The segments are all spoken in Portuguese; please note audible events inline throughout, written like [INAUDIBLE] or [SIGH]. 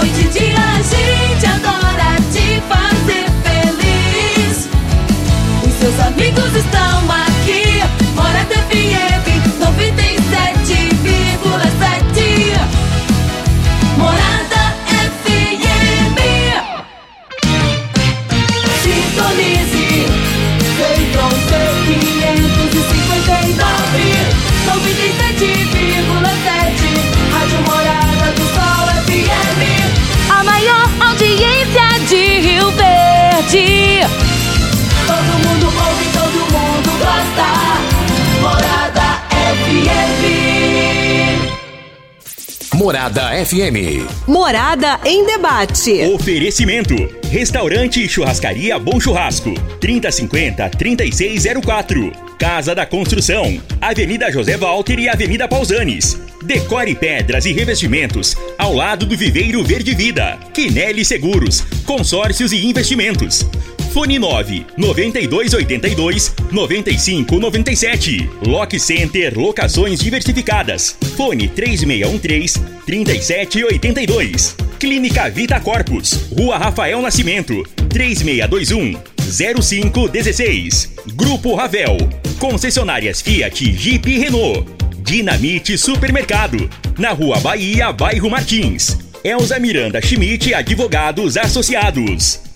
Noite e dia Morada FM. Morada em debate. Oferecimento: Restaurante e Churrascaria Bom Churrasco. 3050-3604. Casa da Construção. Avenida José Walter e Avenida Pausanes. Decore pedras e revestimentos ao lado do Viveiro Verde Vida. Quinelli Seguros. Consórcios e investimentos. Fone 9 9282 9597. Lock Center Locações Diversificadas. Fone 3613 3782. Clínica Vita Corpus. Rua Rafael Nascimento. 3621 0516. Grupo Ravel. Concessionárias Fiat, Jeep e Renault. Dinamite Supermercado. Na Rua Bahia, Bairro Martins. Elza Miranda Schmidt Advogados Associados.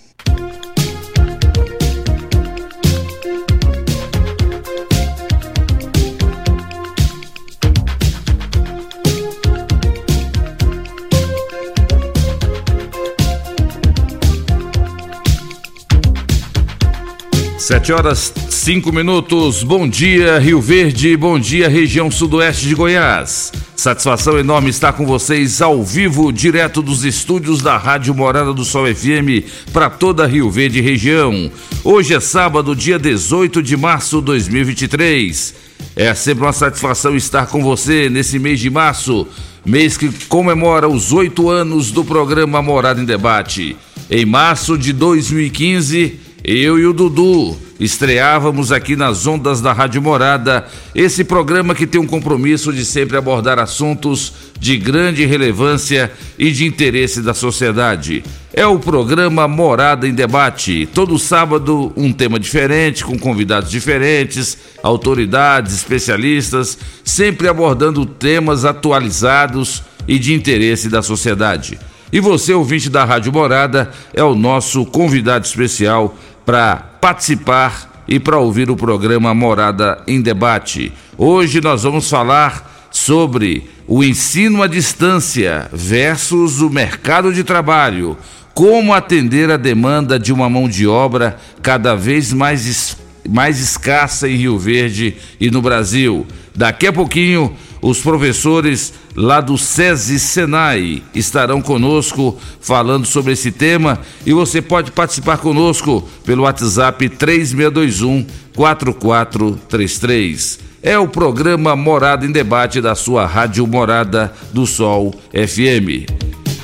Sete horas, cinco minutos. Bom dia, Rio Verde. Bom dia, região sudoeste de Goiás. Satisfação enorme estar com vocês ao vivo, direto dos estúdios da Rádio Morada do Sol FM para toda Rio Verde região. Hoje é sábado, dia 18 de março de 2023. É sempre uma satisfação estar com você nesse mês de março, mês que comemora os oito anos do programa Morada em Debate. Em março de 2015, eu e o Dudu estreávamos aqui nas ondas da Rádio Morada esse programa que tem um compromisso de sempre abordar assuntos de grande relevância e de interesse da sociedade. É o programa Morada em Debate. Todo sábado, um tema diferente, com convidados diferentes, autoridades, especialistas, sempre abordando temas atualizados e de interesse da sociedade. E você, ouvinte da Rádio Morada, é o nosso convidado especial para participar e para ouvir o programa Morada em Debate. Hoje nós vamos falar sobre o ensino à distância versus o mercado de trabalho. Como atender a demanda de uma mão de obra cada vez mais, mais escassa em Rio Verde e no Brasil. Daqui a pouquinho, os professores lá do SESI Senai estarão conosco falando sobre esse tema e você pode participar conosco pelo WhatsApp 3621 4433. É o programa Morada em Debate da sua Rádio Morada do Sol FM.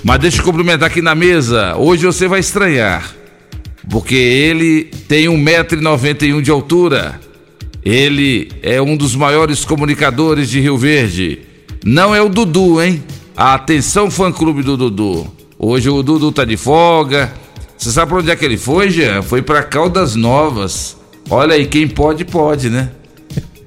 Mas deixa eu cumprimentar aqui na mesa. Hoje você vai estranhar, porque ele tem 1,91m de altura. Ele é um dos maiores comunicadores de Rio Verde. Não é o Dudu, hein? Atenção, fã clube do Dudu. Hoje o Dudu tá de folga. Você sabe pra onde é que ele foi, Jean? Foi pra Caldas Novas. Olha aí, quem pode, pode, né?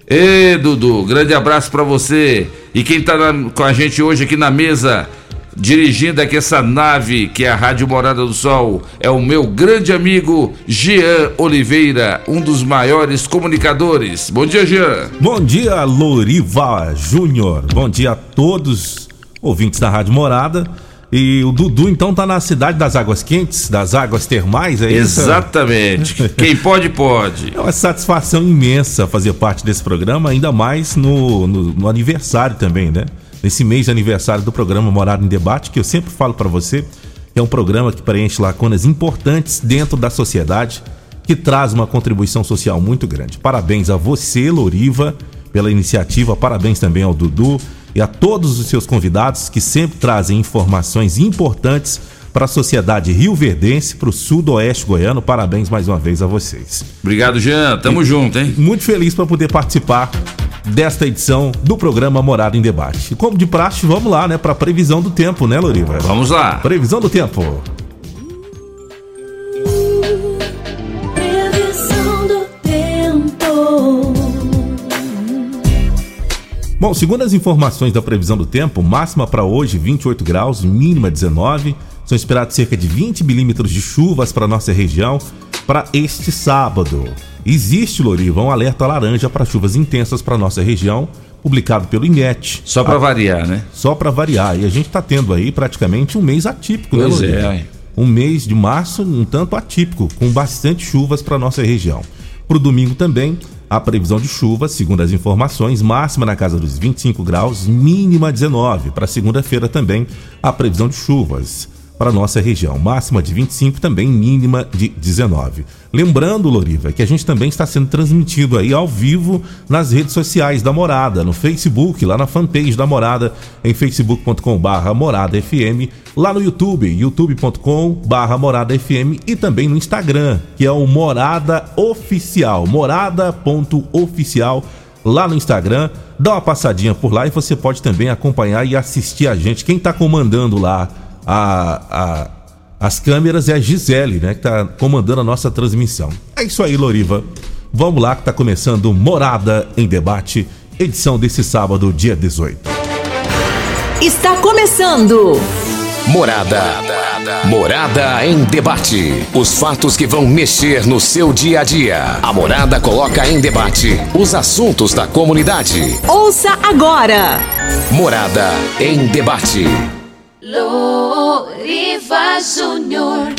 Ê, Dudu, grande abraço pra você. E quem tá na- com a gente hoje aqui na mesa, dirigindo aqui essa nave que é a Rádio Morada do Sol, é o meu grande amigo Jean Oliveira, um dos maiores comunicadores. Bom dia, Jean. Bom dia, Loriva Júnior. Bom dia a todos ouvintes da Rádio Morada. E o Dudu então tá na cidade das águas quentes, das águas termais, é isso? Exatamente. [LAUGHS] Quem pode, pode. É uma satisfação imensa fazer parte desse programa, ainda mais no, no, no aniversário também, né? Nesse mês de aniversário do programa Morada em Debate, que eu sempre falo para você, é um programa que preenche lacunas importantes dentro da sociedade, que traz uma contribuição social muito grande. Parabéns a você, Loriva, pela iniciativa, parabéns também ao Dudu e a todos os seus convidados que sempre trazem informações importantes para a sociedade rioverdense, para o sudoeste goiano. Parabéns mais uma vez a vocês. Obrigado, Jean. Tamo junto, hein? Muito feliz para poder participar desta edição do programa Morada em Debate. Como de praxe, vamos lá, né, para previsão do tempo, né, Loriva? Vamos lá. Previsão do tempo. Previsão do tempo. Bom, segundo as informações da previsão do tempo, máxima para hoje 28 graus, mínima 19. São esperados cerca de 20 milímetros de chuvas para nossa região para este sábado. Existe, Loriva, um alerta laranja para chuvas intensas para nossa região, publicado pelo INET. Só para variar, né? Só para variar. E a gente está tendo aí praticamente um mês atípico, Pois né, é, Loriva? ué. Um mês de março um tanto atípico, com bastante chuvas para nossa região. Para o domingo também, a previsão de chuvas, segundo as informações, máxima na casa dos 25 graus, mínima 19. Para segunda-feira também, a previsão de chuvas para nossa região, máxima de 25 também mínima de 19. Lembrando, Loriva, que a gente também está sendo transmitido aí ao vivo nas redes sociais da Morada, no Facebook, lá na fanpage da Morada, em facebook.com/barra Morada FM, lá no YouTube, youtube.com/barra Morada FM e também no Instagram, que é o Morada Oficial, morada.oficial lá no Instagram. Dá uma passadinha por lá e você pode também acompanhar e assistir a gente. Quem está comandando lá a, a- as câmeras é a Gisele, né? Que está comandando a nossa transmissão. É isso aí, Loriva. Vamos lá que está começando Morada em Debate, edição desse sábado, dia 18. Está começando. Morada. Morada em debate. Os fatos que vão mexer no seu dia a dia. A Morada coloca em debate os assuntos da comunidade. Ouça agora. Morada em debate. Loriva Júnior.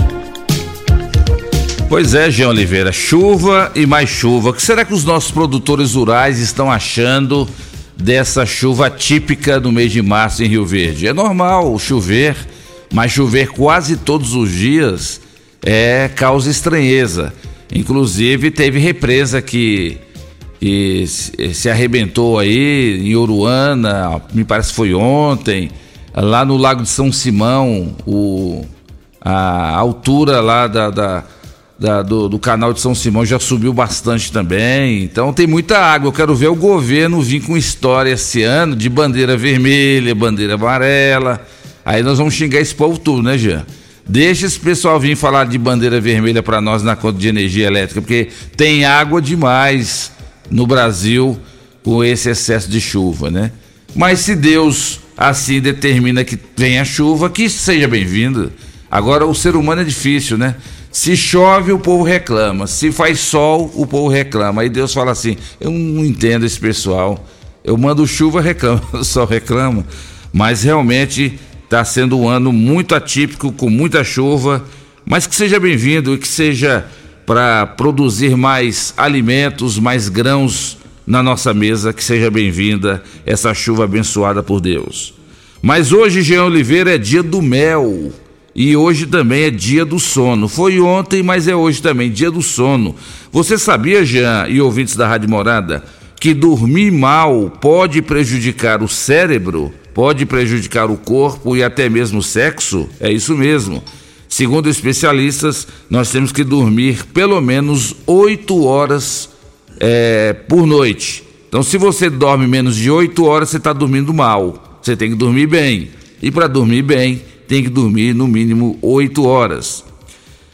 Pois é, Jean Oliveira, chuva e mais chuva. O que será que os nossos produtores rurais estão achando dessa chuva típica do mês de março em Rio Verde? É normal chover, mas chover quase todos os dias é causa estranheza. Inclusive teve represa que, que se se arrebentou aí em Uruana, me parece que foi ontem, lá no Lago de São Simão, o, a altura lá da, da- da- do, do canal de São Simão já subiu bastante também. Então tem muita água. Eu quero ver o governo vir com história esse ano de bandeira vermelha, bandeira amarela. Aí nós vamos xingar esse povo tudo, né, Jean? Deixa esse pessoal vir falar de bandeira vermelha para nós na conta de energia elétrica, porque tem água demais no Brasil com esse excesso de chuva, né? Mas se Deus assim determina que venha chuva, que seja bem-vinda. Agora o ser humano é difícil, né? Se chove, o povo reclama. Se faz sol, o povo reclama. Aí Deus fala assim: eu não entendo esse pessoal. Eu mando chuva, [LAUGHS] reclama, só reclama. Mas realmente está sendo um ano muito atípico, com muita chuva. Mas que seja bem-vindo e que seja para produzir mais alimentos, mais grãos na nossa mesa. Que seja bem-vinda essa chuva abençoada por Deus. Mas hoje, Jean Oliveira, é dia do mel. E hoje também é dia do sono. Foi ontem, mas é hoje também, dia do sono. Você sabia, Jean e ouvintes da Rádio Morada, que dormir mal pode prejudicar o cérebro, pode prejudicar o corpo e até mesmo o sexo? É isso mesmo. Segundo especialistas, nós temos que dormir pelo menos 8 horas é, por noite. Então, se você dorme menos de 8 horas, você está dormindo mal. Você tem que dormir bem. E para dormir bem, tem que dormir no mínimo 8 horas.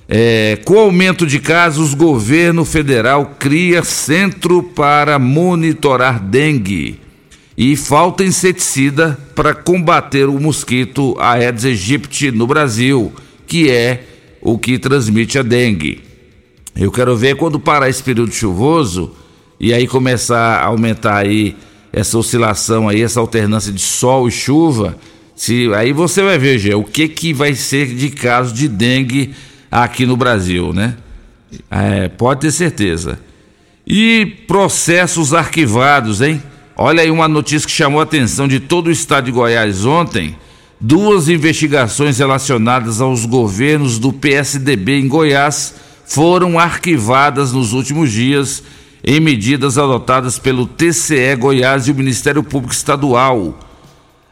É, com o aumento de casos, o governo federal cria centro para monitorar dengue. E falta inseticida para combater o mosquito Aedes aegypti no Brasil, que é o que transmite a dengue. Eu quero ver quando parar esse período chuvoso e aí começar a aumentar aí essa oscilação aí, essa alternância de sol e chuva, se aí você vai ver, Gê, o que que vai ser de caso de dengue aqui no Brasil, né? É, pode ter certeza. E processos arquivados, hein? Olha aí uma notícia que chamou a atenção de todo o estado de Goiás ontem. Duas investigações relacionadas aos governos do PSDB em Goiás foram arquivadas nos últimos dias em medidas adotadas pelo TCE Goiás e o Ministério Público Estadual.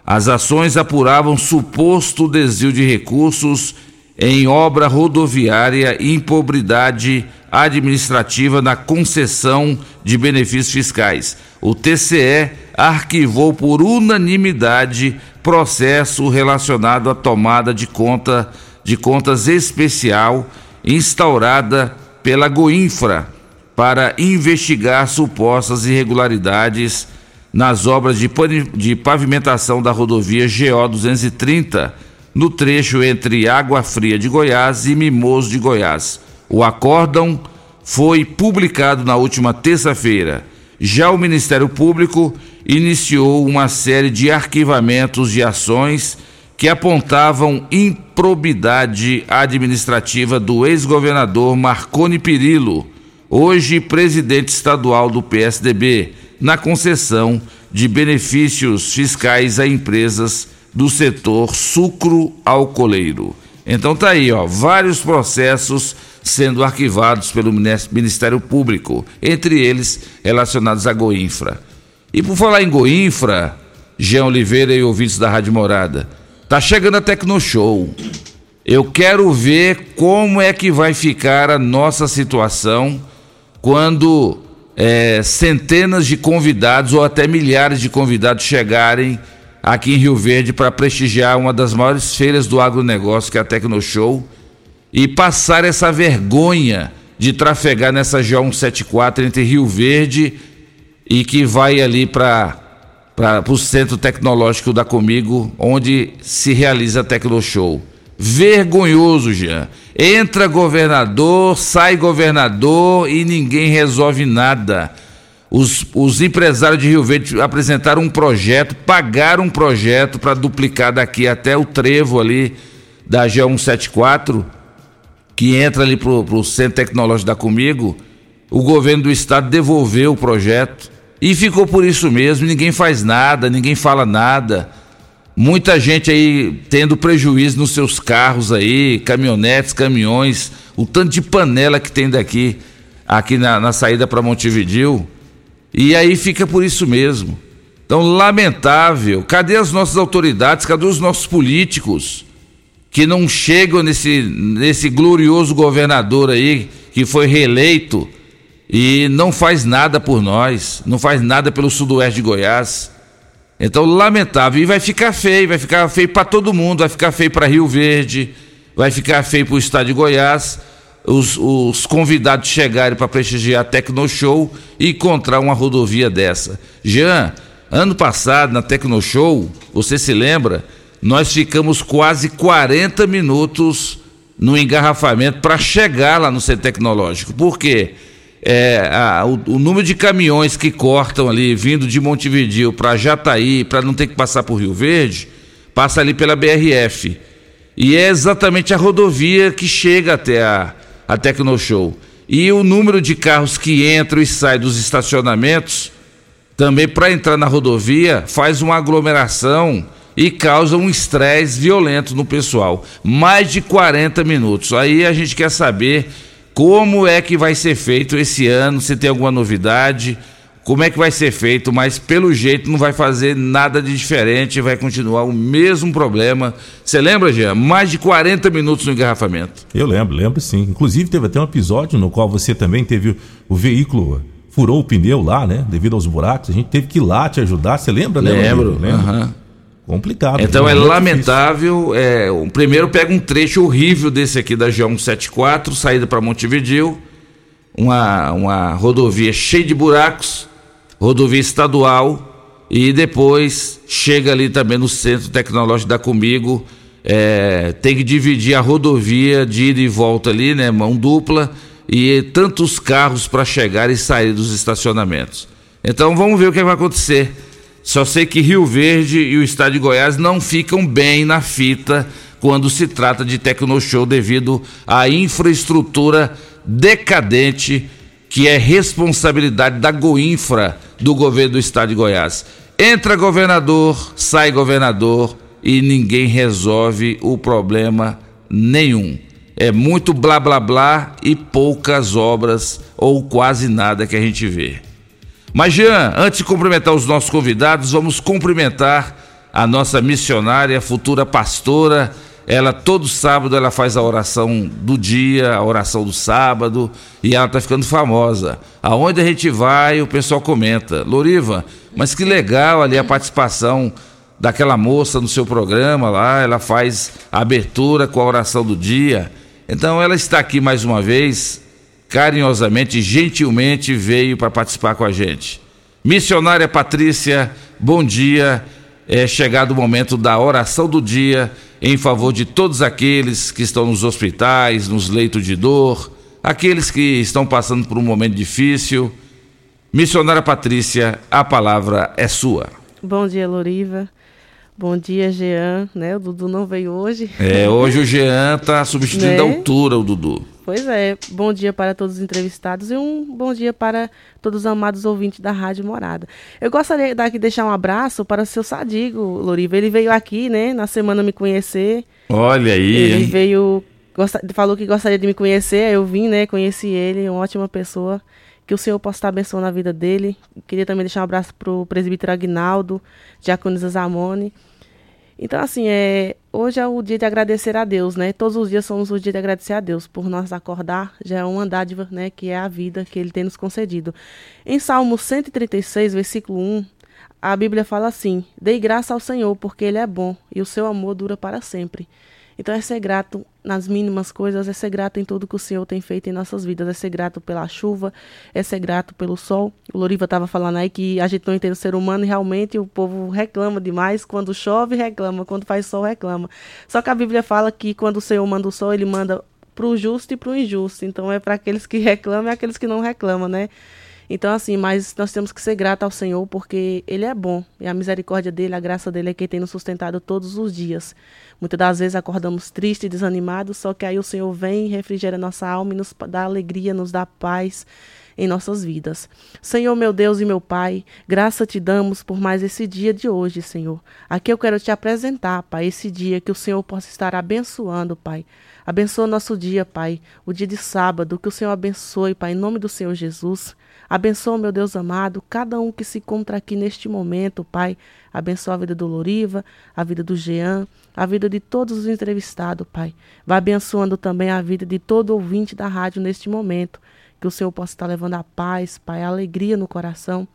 As ações apuravam suposto desvio de recursos em obra rodoviária e impobridade administrativa na concessão de benefícios fiscais. O TCE arquivou por unanimidade processo relacionado à tomada de conta de contas especial instaurada pela Goinfra para investigar supostas irregularidades nas obras de, pavimentação da rodovia GO 230 no trecho entre Água Fria de Goiás e Mimoso de Goiás. O acórdão foi publicado na última terça-feira. Já o Ministério Público iniciou uma série de arquivamentos de ações que apontavam improbidade administrativa do ex-governador Marconi Perillo, hoje presidente estadual do PSDB, na concessão de benefícios fiscais a empresas do setor sucro-alcooleiro. Então tá aí, ó, vários processos sendo arquivados pelo Ministério Público, entre eles relacionados à Goinfra. E por falar em Goinfra, Jean Oliveira e ouvintes da Rádio Morada, tá chegando a Tecnoshow. Eu quero ver como é que vai ficar a nossa situação quando é, centenas de convidados ou até milhares de convidados chegarem aqui em Rio Verde para prestigiar uma das maiores feiras do agronegócio, que é a Tecnoshow, e passar essa vergonha de trafegar nessa G174 entre Rio Verde e que vai ali para o Centro Tecnológico da Comigo, onde se realiza a Tecnoshow. Vergonhoso, Jean. Entra governador, sai governador e ninguém resolve nada. Os, os empresários de Rio Verde apresentaram um projeto, pagaram um projeto para duplicar daqui até o trevo ali da G174, que entra ali para o Centro Tecnológico da Comigo. O governo do estado devolveu o projeto e ficou por isso mesmo. Ninguém faz nada, ninguém fala nada. Muita gente aí tendo prejuízo nos seus carros aí, caminhonetes, caminhões, o tanto de panela que tem daqui, aqui na, na saída para Montevidil. E aí fica por isso mesmo. Então, lamentável. Cadê as nossas autoridades? Cadê os nossos políticos que não chegam nesse, nesse glorioso governador aí que foi reeleito e não faz nada por nós, não faz nada pelo sudoeste de Goiás? Então, lamentável. E vai ficar feio, vai ficar feio para todo mundo, vai ficar feio para Rio Verde, vai ficar feio para o estado de Goiás os, os convidados chegarem para prestigiar a Tecnoshow e encontrar uma rodovia dessa. Jean, ano passado na Tecnoshow, você se lembra? Nós ficamos quase 40 minutos no engarrafamento para chegar lá no centro tecnológico. Por quê? É, a, o, o, número de caminhões que cortam ali, vindo de Montevideo para Jataí, para não ter que passar por Rio Verde, passa ali pela BRF. E é exatamente a rodovia que chega até a, a Tecnoshow. E o número de carros que entram e saem dos estacionamentos, também para entrar na rodovia, faz uma aglomeração e causa um estresse violento no pessoal. Mais de 40 minutos. Aí a gente quer saber como é que vai ser feito esse ano, se tem alguma novidade como é que vai ser feito, mas pelo jeito não vai fazer nada de diferente, vai continuar o mesmo problema. Você lembra, Jean? Mais de 40 minutos no engarrafamento. Eu lembro, lembro sim. Inclusive teve até um episódio no qual você também teve o veículo furou o pneu lá, né? Devido aos buracos. A gente teve que ir lá te ajudar. Você lembra, né? Lembro. Uhum. Complicado. Então é lamentável. É, o primeiro pega um trecho horrível desse aqui da G174, saída para Montevideo, uma, uma rodovia cheia de buracos rodovia estadual e depois chega ali também no centro tecnológico da Comigo. É, tem que dividir a rodovia de ida e volta ali, né? Mão dupla e tantos carros para chegar e sair dos estacionamentos. Então vamos ver o que vai acontecer. Só sei que Rio Verde e o estado de Goiás não ficam bem na fita quando se trata de Tecnoshow devido à infraestrutura decadente que é responsabilidade da Goinfra do governo do estado de Goiás. Entra governador, sai governador e ninguém resolve o problema nenhum. É muito blá blá blá e poucas obras ou quase nada que a gente vê. Mas Jean, antes de cumprimentar os nossos convidados, vamos cumprimentar a nossa missionária, futura pastora Ela todo sábado ela faz a oração do dia, a oração do sábado, e ela está ficando famosa. Aonde a gente vai, o pessoal comenta: "Loriva, mas que legal ali a participação daquela moça no seu programa lá, ela faz a abertura com a oração do dia". Então ela está aqui mais uma vez, carinhosamente, gentilmente veio para participar com a gente. Missionária Patrícia, bom dia. É chegado o momento da oração do dia em favor de todos aqueles que estão nos hospitais, nos leitos de dor, aqueles que estão passando por um momento difícil. Missionária Patrícia, a palavra é sua. Bom dia, Loriva. Bom dia, Jean, né? O Dudu não veio hoje. É, hoje o [LAUGHS] Jean está substituindo Né? a altura o Dudu. Pois é, bom dia para todos os entrevistados e um bom dia para todos os amados ouvintes da Rádio Morada. Eu gostaria daqui de deixar um abraço para o seu Sadigo, Loriva. Ele veio aqui, né, na semana me conhecer. Olha aí, Ele hein? veio, gosta- falou que gostaria de me conhecer, eu vim, né, conheci ele, uma ótima pessoa. Que o Senhor possa estar abençoando a vida dele. Queria também deixar um abraço para o presbítero Agnaldo, Diaconisa Zamone. Então, assim, é, hoje é o dia de agradecer a Deus, né? Todos os dias somos o dia de agradecer a Deus por nós acordar, já é uma dádiva, né? Que é a vida que Ele tem nos concedido. Em Salmo 136, versículo 1, a Bíblia fala assim: Dei graça ao Senhor, porque Ele é bom e o seu amor dura para sempre. Então é ser grato nas mínimas coisas, é ser grato em tudo que o Senhor tem feito em nossas vidas, é ser grato pela chuva, é ser grato pelo sol. O Loriva estava falando aí que a gente não entende o ser humano e realmente o povo reclama demais. Quando chove, reclama, quando faz sol, reclama. Só que a Bíblia fala que quando o Senhor manda o sol, ele manda para o justo e para o injusto. Então é para aqueles que [LAUGHS] reclamam e aqueles que não reclamam, né? Então, assim, mas nós temos que ser gratos ao Senhor porque Ele é bom. E a misericórdia dele, a graça dele é quem tem nos sustentado todos os dias. Muitas das vezes acordamos tristes e desanimados, só que aí o Senhor vem e refrigera nossa alma e nos dá alegria, nos dá paz em nossas vidas. Senhor, meu Deus e meu Pai, graça te damos por mais esse dia de hoje, Senhor. Aqui eu quero te apresentar, Pai, esse dia que o Senhor possa estar abençoando, Pai. Abençoa nosso dia, Pai, o dia de sábado, que o Senhor abençoe, Pai, em nome do Senhor Jesus. Abençoa, meu Deus amado, cada um que se encontra aqui neste momento, Pai. Abençoa a vida do Loriva, a vida do Jean, a vida de todos os entrevistados, Pai. Vai abençoando também a vida de todo ouvinte da rádio neste momento. Que o Senhor possa estar levando a paz, Pai, a alegria no coração.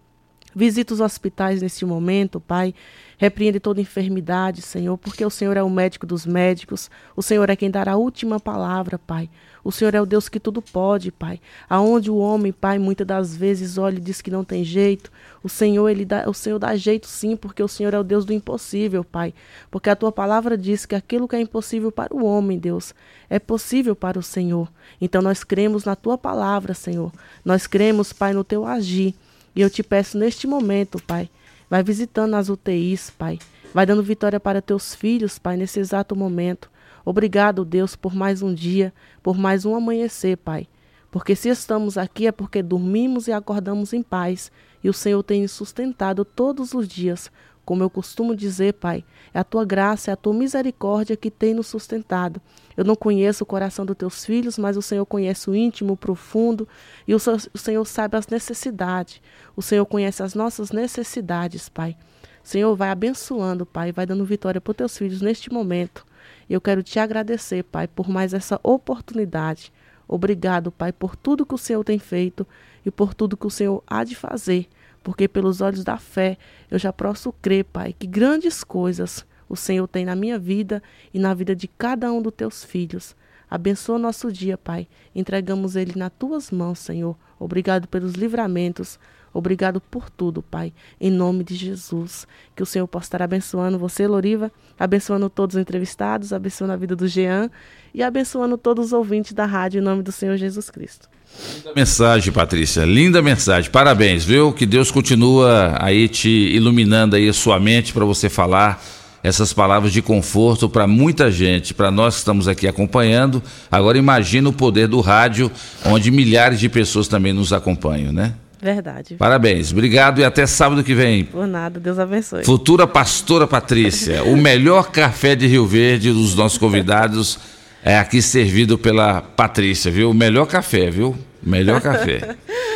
Visita os hospitais neste momento, Pai. Repreende toda enfermidade, Senhor, porque o Senhor é o médico dos médicos. O Senhor é quem dará a última palavra, Pai. O Senhor é o Deus que tudo pode, Pai. Aonde o homem, Pai, muitas das vezes olha e diz que não tem jeito, o Senhor, ele dá, o Senhor dá jeito sim, porque o Senhor é o Deus do impossível, Pai. Porque a tua palavra diz que aquilo que é impossível para o homem, Deus, é possível para o Senhor. Então nós cremos na tua palavra, Senhor. Nós cremos, Pai, no teu agir. E eu te peço neste momento, Pai, vai visitando as UTIs, Pai. Vai dando vitória para teus filhos, Pai, nesse exato momento. Obrigado, Deus, por mais um dia, por mais um amanhecer, Pai. Porque se estamos aqui é porque dormimos e acordamos em paz. E o Senhor tem nos sustentado todos os dias. Como eu costumo dizer, Pai, é a tua graça, é a tua misericórdia que tem nos sustentado. Eu não conheço o coração dos teus filhos, mas o Senhor conhece o íntimo, o profundo, e o, Senhor- sabe as necessidades. O Senhor conhece as nossas necessidades, Pai. Senhor, vai abençoando, Pai, vai dando vitória para os teus filhos neste momento. Eu quero te agradecer, Pai, por mais essa oportunidade. Obrigado, Pai, por tudo que o Senhor tem feito e por tudo que o Senhor há de fazer, porque pelos olhos da fé eu já posso crer, Pai, que grandes coisas o Senhor tem na minha vida e na vida de cada um dos teus filhos. Abençoa nosso dia, Pai. Entregamos ele nas tuas mãos, Senhor. Obrigado pelos livramentos. Obrigado por tudo, Pai. Em nome de Jesus. Que o Senhor possa estar abençoando você, Loriva, abençoando todos os entrevistados, abençoando a vida do Jean e abençoando todos os ouvintes da rádio em nome do Senhor Jesus Cristo. Linda mensagem, Patrícia. Linda mensagem. Parabéns, viu? Que Deus continua aí te iluminando aí a sua mente para você falar essas palavras de conforto para muita gente, para nós que estamos aqui acompanhando. Agora imagina o poder do rádio, onde milhares de pessoas também nos acompanham, né? Verdade. Parabéns. Obrigado e até sábado que vem. Por nada. Deus abençoe. Futura pastora Patrícia, o melhor café de Rio Verde dos nossos convidados é aqui servido pela Patrícia, viu? O melhor café, viu? Melhor café. [LAUGHS]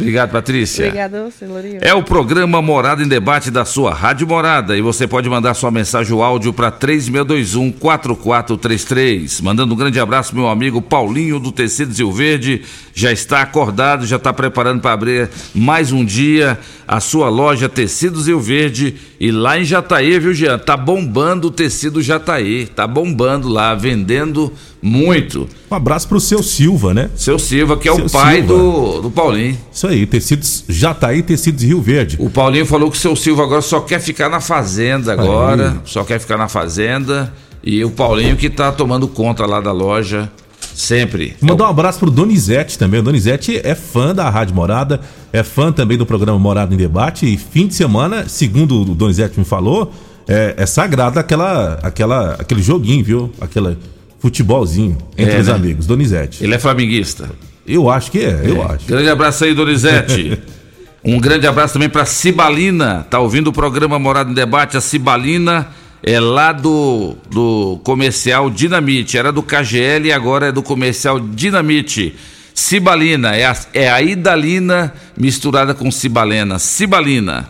Obrigado, Patrícia. Obrigada a você, Lorian. É o programa Morada em Debate da sua Rádio Morada e você pode mandar sua mensagem ou áudio para 3621-4433. Mandando um grande abraço, meu amigo Paulinho do Tecidos Rio Verde. Já está acordado, já está preparando para abrir mais um dia a sua loja Tecidos Rio Verde. E lá em Jataí, viu, Jean? Tá bombando o tecido Jataí. Tá bombando lá, vendendo muito. Um abraço pro seu Silva, né? Seu Silva, que é Seu o pai Silva. do, do Paulinho. Isso aí, tecidos Jataí, tecidos Rio Verde. O Paulinho falou que o seu Silva agora só quer ficar na fazenda agora, só quer ficar na fazenda. E o Paulinho que tá tomando conta lá da loja sempre. Mandar um abraço pro Donizete também. O Donizete é fã da Rádio Morada, é fã também do programa Morada em Debate. E fim de semana, segundo o Donizete me falou, é, é sagrado aquela, aquela, aquele joguinho, viu? Aquele futebolzinho entre É, os né? amigos. Donizete. Ele é flamenguista. Eu acho que é, eu acho. Grande abraço aí, Donizete. [LAUGHS] um grande abraço também para Cibalina. Tá ouvindo o programa Morada em Debate? A Cibalina é lá do, do comercial Dinamite. Era do KGL e agora é do comercial Dinamite. Cibalina, é a, é a Idalina misturada com Cibalena. Cibalina.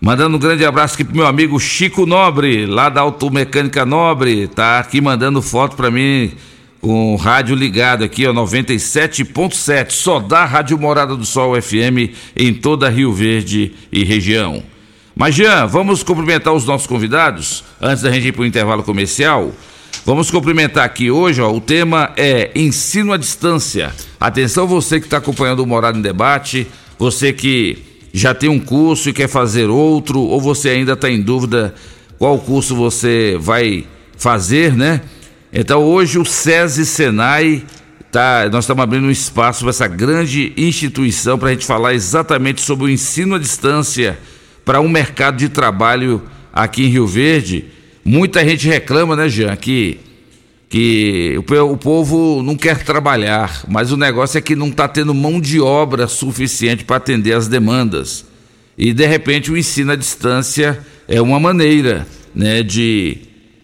Mandando um grande abraço aqui pro meu amigo Chico Nobre, lá da Automecânica Nobre. Tá aqui mandando foto para mim com o rádio ligado aqui, ó, 97.7, só da Rádio Morada do Sol FM em toda Rio Verde e região. Mas, Jean, vamos cumprimentar os nossos convidados antes da gente ir para o intervalo comercial. Vamos cumprimentar aqui hoje, ó, o tema é ensino à distância. Atenção você que está acompanhando o Morada em Debate, você que já tem um curso e quer fazer outro, ou você ainda está em dúvida qual curso você vai fazer, né? Então hoje o SESI Senai tá, nós estamos abrindo um espaço para essa grande instituição para a gente falar exatamente sobre o ensino à distância para um mercado de trabalho aqui em Rio Verde. Muita gente reclama, né, Jean, que, que o, povo não quer trabalhar, mas o negócio é que não está tendo mão de obra suficiente para atender as demandas. E de repente o ensino à distância é uma maneira né, de,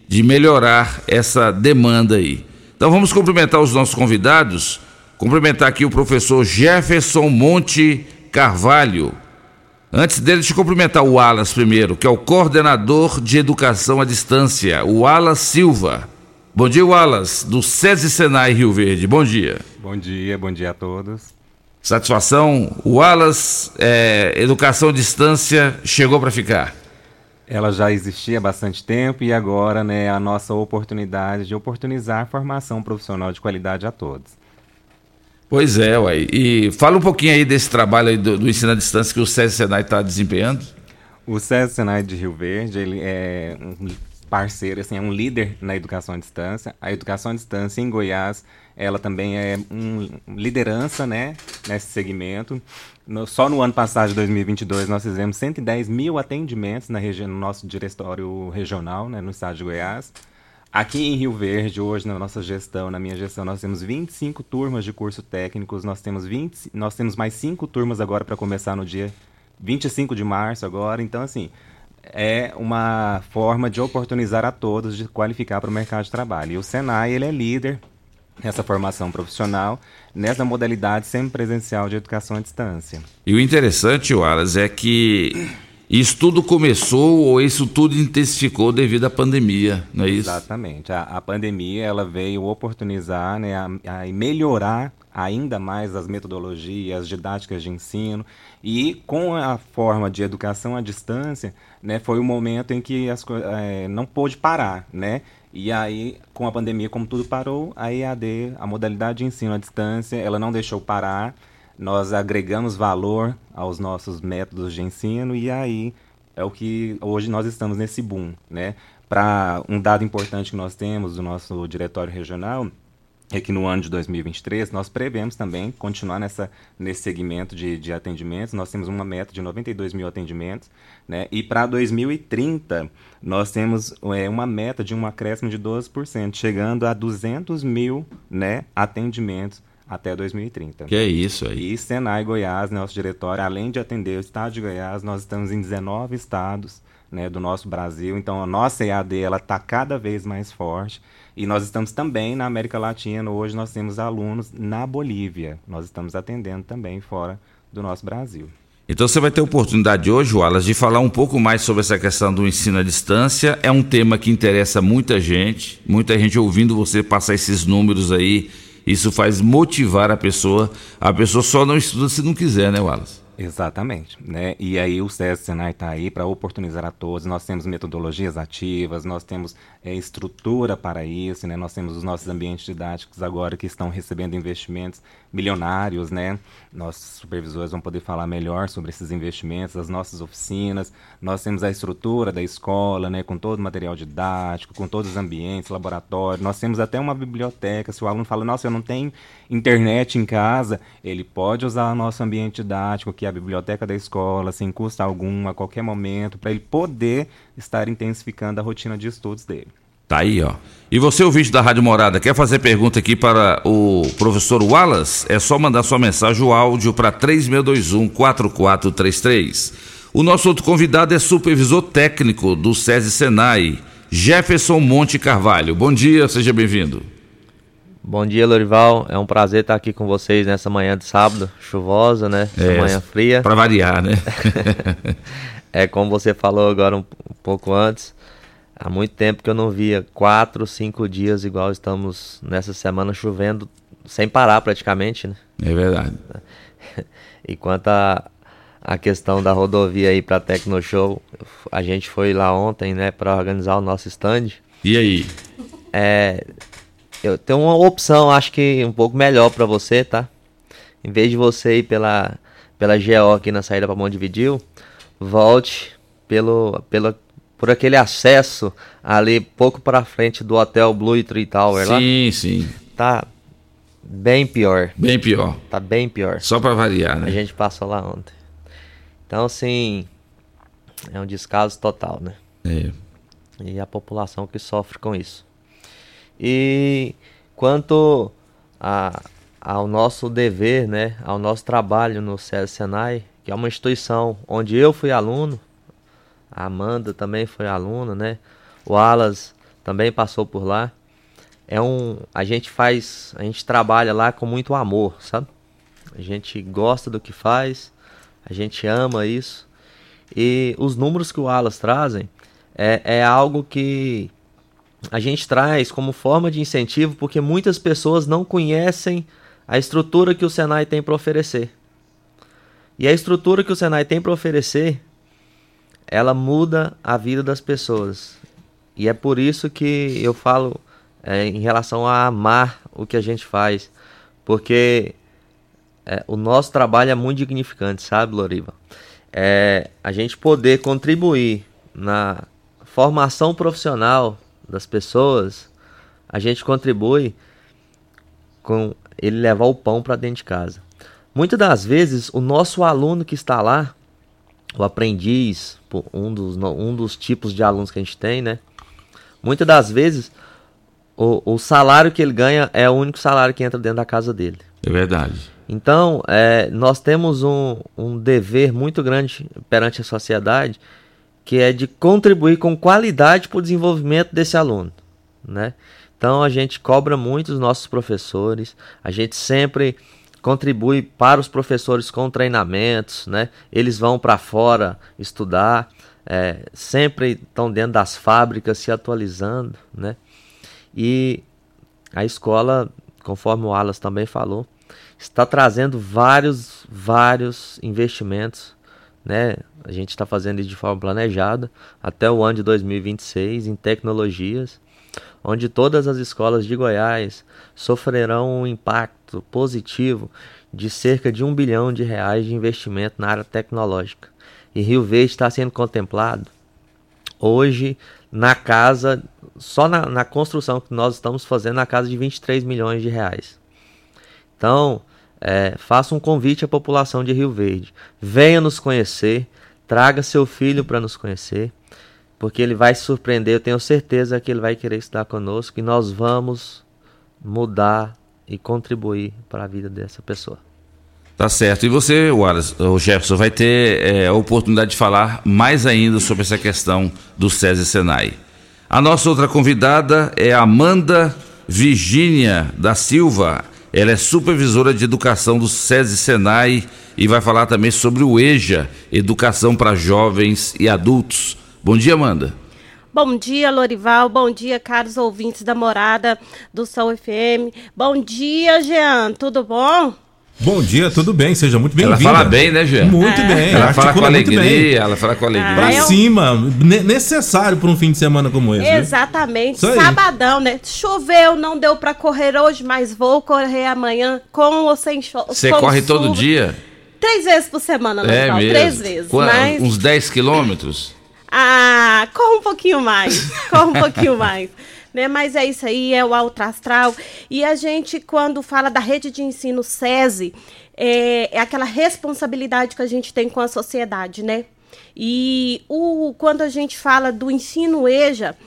de melhorar essa demanda aí. Então vamos cumprimentar os nossos convidados. Cumprimentar aqui o professor Jefferson Monte Carvalho. Antes dele, eu cumprimentar o Alas primeiro, que é o coordenador de educação à distância, o Alas Silva. Bom dia, Wallace, do SESI Senai Rio Verde. Bom dia. Bom dia, bom dia a todos. Satisfação. Wallace, é, educação à distância, chegou para ficar. Ela já existia há bastante tempo e agora, né, a nossa oportunidade de oportunizar formação profissional de qualidade a todos. Pois é, uai. E fala um pouquinho aí desse trabalho aí do, do ensino à distância que o SESI Senai está desempenhando. O SESI Senai de Rio Verde, ele é um parceiro, assim, é um líder na educação à distância. A educação à distância em Goiás, ela também é um liderança, né, nesse segmento. No- só no ano passado, de 2022, nós fizemos 110 mil atendimentos na região, no nosso diretório regional, né, no estado de Goiás. Aqui em Rio Verde, hoje, na nossa gestão, na minha gestão, nós temos 25 turmas de curso técnicos, nós temos 20, nós temos mais 5 turmas agora para começar no dia 25 de março agora. Então, assim, é uma forma de oportunizar a todos de qualificar para o mercado de trabalho. E o Senai, ele é líder nessa formação profissional, nessa modalidade semipresencial de educação à distância. E o interessante, Wallace, é que isso tudo começou ou isso tudo intensificou devido à pandemia, não é isso? Exatamente. A, a pandemia ela veio oportunizar, né, a, a melhorar ainda mais as metodologias, as didáticas de ensino e com a forma de educação à distância, né, foi o momento em que as eh, não pôde parar, né? E aí, com a pandemia, como tudo parou, a EAD, a modalidade de ensino à distância, ela não deixou parar. Nós agregamos valor aos nossos métodos de ensino e aí é o que hoje nós estamos nesse boom, né? Para um dado importante que nós temos do nosso diretório regional é que no ano de 2023 nós prevemos também continuar nessa, nesse segmento de, de atendimentos. Nós temos uma meta de 92 mil atendimentos, né? E para 2030 nós temos é, uma meta de um acréscimo de 12%, chegando a 200 mil né, atendimentos até 2030. Que é isso aí. E Senai Goiás, nosso diretório, além de atender o estado de Goiás, nós estamos em 19 estados né, do nosso Brasil. Então, a nossa EAD está cada vez mais forte. E nós estamos também na América Latina. Hoje nós temos alunos na Bolívia. Nós estamos atendendo também fora do nosso Brasil. Então você vai ter oportunidade hoje, Wallace, de falar um pouco mais sobre essa questão do ensino à distância. É um tema que interessa muita gente, muita gente ouvindo você passar esses números aí. Isso faz motivar a pessoa. A pessoa só não estuda se não quiser, né, Wallace? Exatamente, né? E aí o SESC Senai está aí para oportunizar a todos. Nós temos metodologias ativas, nós temos é, estrutura para isso, né? Nós temos os nossos ambientes didáticos agora que estão recebendo investimentos milionários, né? Nossos supervisores vão poder falar melhor sobre esses investimentos, as nossas oficinas. Nós temos a estrutura da escola, né? Com todo o material didático, com todos os ambientes, laboratório. Nós temos até uma biblioteca. Se o aluno fala, nossa, eu não tenho internet em casa, ele pode usar o nosso ambiente didático, que é a biblioteca da escola, sem custo algum, a qualquer momento, para ele poder estar intensificando a rotina de estudos dele. Tá aí, ó. E você, ouvinte da Rádio Morada, quer fazer pergunta aqui para o professor Wallace? É só mandar sua mensagem, o áudio, para 3621-4433. O nosso outro convidado é supervisor técnico do SESI Senai, Jefferson Monte Carvalho. Bom dia, seja bem-vindo. Bom dia, Lorival. É um prazer estar aqui com vocês nessa manhã de sábado, chuvosa, né? Essa é, manhã fria. Para variar, né? [LAUGHS] é como você falou agora um, um pouco antes. Há muito tempo que eu não via quatro, cinco dias igual estamos nessa semana chovendo sem parar praticamente, né? É verdade. [LAUGHS] E quanto a, a questão da rodovia aí para Tecno Show, a gente foi lá ontem, né, para organizar o nosso stand. E aí? É, eu tenho uma opção, acho que um pouco melhor para você, tá? Em vez de você ir pela pela GO aqui na saída para Montevideo, volte pelo pelo por aquele acesso ali pouco para frente do Hotel Blue Tree Tower sim, lá. Sim, sim. Tá bem pior. Bem pior. Tá bem pior. Só para variar, né? A gente passou lá ontem. Então, assim, é um descaso total, né? É. E a população que sofre com isso. E quanto a, ao nosso dever, né, ao nosso trabalho no SESI Senai, que é uma instituição onde eu fui aluno, a Amanda também foi aluna, né? O Alas também passou por lá. É um, a gente faz, a gente trabalha lá com muito amor, sabe? A gente gosta do que faz, a gente ama isso. E os números que o Alas trazem é, é algo que a gente traz como forma de incentivo porque muitas pessoas não conhecem a estrutura que o Senai tem para oferecer. E a estrutura que o Senai tem para oferecer ela muda a vida das pessoas. E é por isso que eu falo é, em relação a amar o que a gente faz. Porque é, o nosso trabalho é muito dignificante, sabe, Loriva? É, a gente poder contribuir na formação profissional das pessoas, a gente contribui com ele levar o pão para dentro de casa. Muitas das vezes, o nosso aluno que está lá, o aprendiz, um dos, um dos tipos de alunos que a gente tem, né? Muitas das vezes, o, o salário que ele ganha é o único salário que entra dentro da casa dele. É verdade. Então, é, nós temos um, um dever muito grande perante a sociedade, que é de contribuir com qualidade para o desenvolvimento desse aluno, né? Então, a gente cobra muito os nossos professores, a gente sempre contribui para os professores com treinamentos, né? Eles vão para fora estudar, é, sempre estão dentro das fábricas se atualizando, né? E a escola, conforme o Alas também falou, está trazendo vários, vários investimentos, né? A gente está fazendo isso de forma planejada até o ano de 2026 em tecnologias onde todas as escolas de Goiás sofrerão um impacto positivo de cerca de um bilhão de reais de investimento na área tecnológica. E Rio Verde está sendo contemplado hoje na casa, só na, na construção que nós estamos fazendo, na casa de 23 milhões de reais. Então, é, faça um convite à população de Rio Verde. Venha nos conhecer, traga seu filho para nos conhecer porque ele vai surpreender. Eu tenho certeza que ele vai querer estudar conosco e nós vamos mudar e contribuir para a vida dessa pessoa. Tá certo. E você, Wallace, o Jefferson, vai ter é, a oportunidade de falar mais ainda sobre essa questão do SESI Senai. A nossa outra convidada é Amanda Virgínia da Silva. Ela é supervisora de educação do SESI Senai e vai falar também sobre o EJA, Educação para Jovens e Adultos. Bom dia, Amanda. Bom dia, Lorival. Bom dia, caros ouvintes da morada do Sol FM. Bom dia, Jean. Tudo bom? Bom dia, tudo bem? Seja muito bem-vinda. Ela fala bem, né, Jean? Muito É. bem. Ela fala com alegria, ela fala com alegria. Pra Ah, eu- cima, ne- necessário para um fim de semana como esse. Exatamente. Sabadão, né? Choveu, não deu pra correr hoje, mas vou correr amanhã com ou sem chuva. Você corre todo dia? Três vezes por semana, É Lorival. mesmo? Três vezes. Mas... Uns 10 quilômetros? Ah, corre um pouquinho mais. Corre um pouquinho mais. [LAUGHS] Né? Mas é isso aí, é o alto astral. E a gente, quando fala da rede de ensino SESI, é, é aquela responsabilidade que a gente tem com a sociedade, né? E o, quando a gente fala do ensino EJA,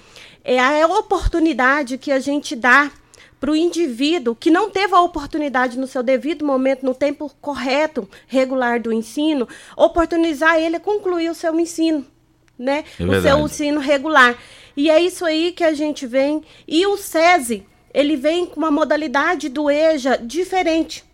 é a oportunidade que a gente dá para o indivíduo que não teve a oportunidade no seu devido momento, no tempo correto, regular do ensino, oportunizar ele a concluir o seu ensino, né? É o seu ensino regular. E é isso aí que a gente vem. E o SESI, ele vem com uma modalidade do EJA diferente,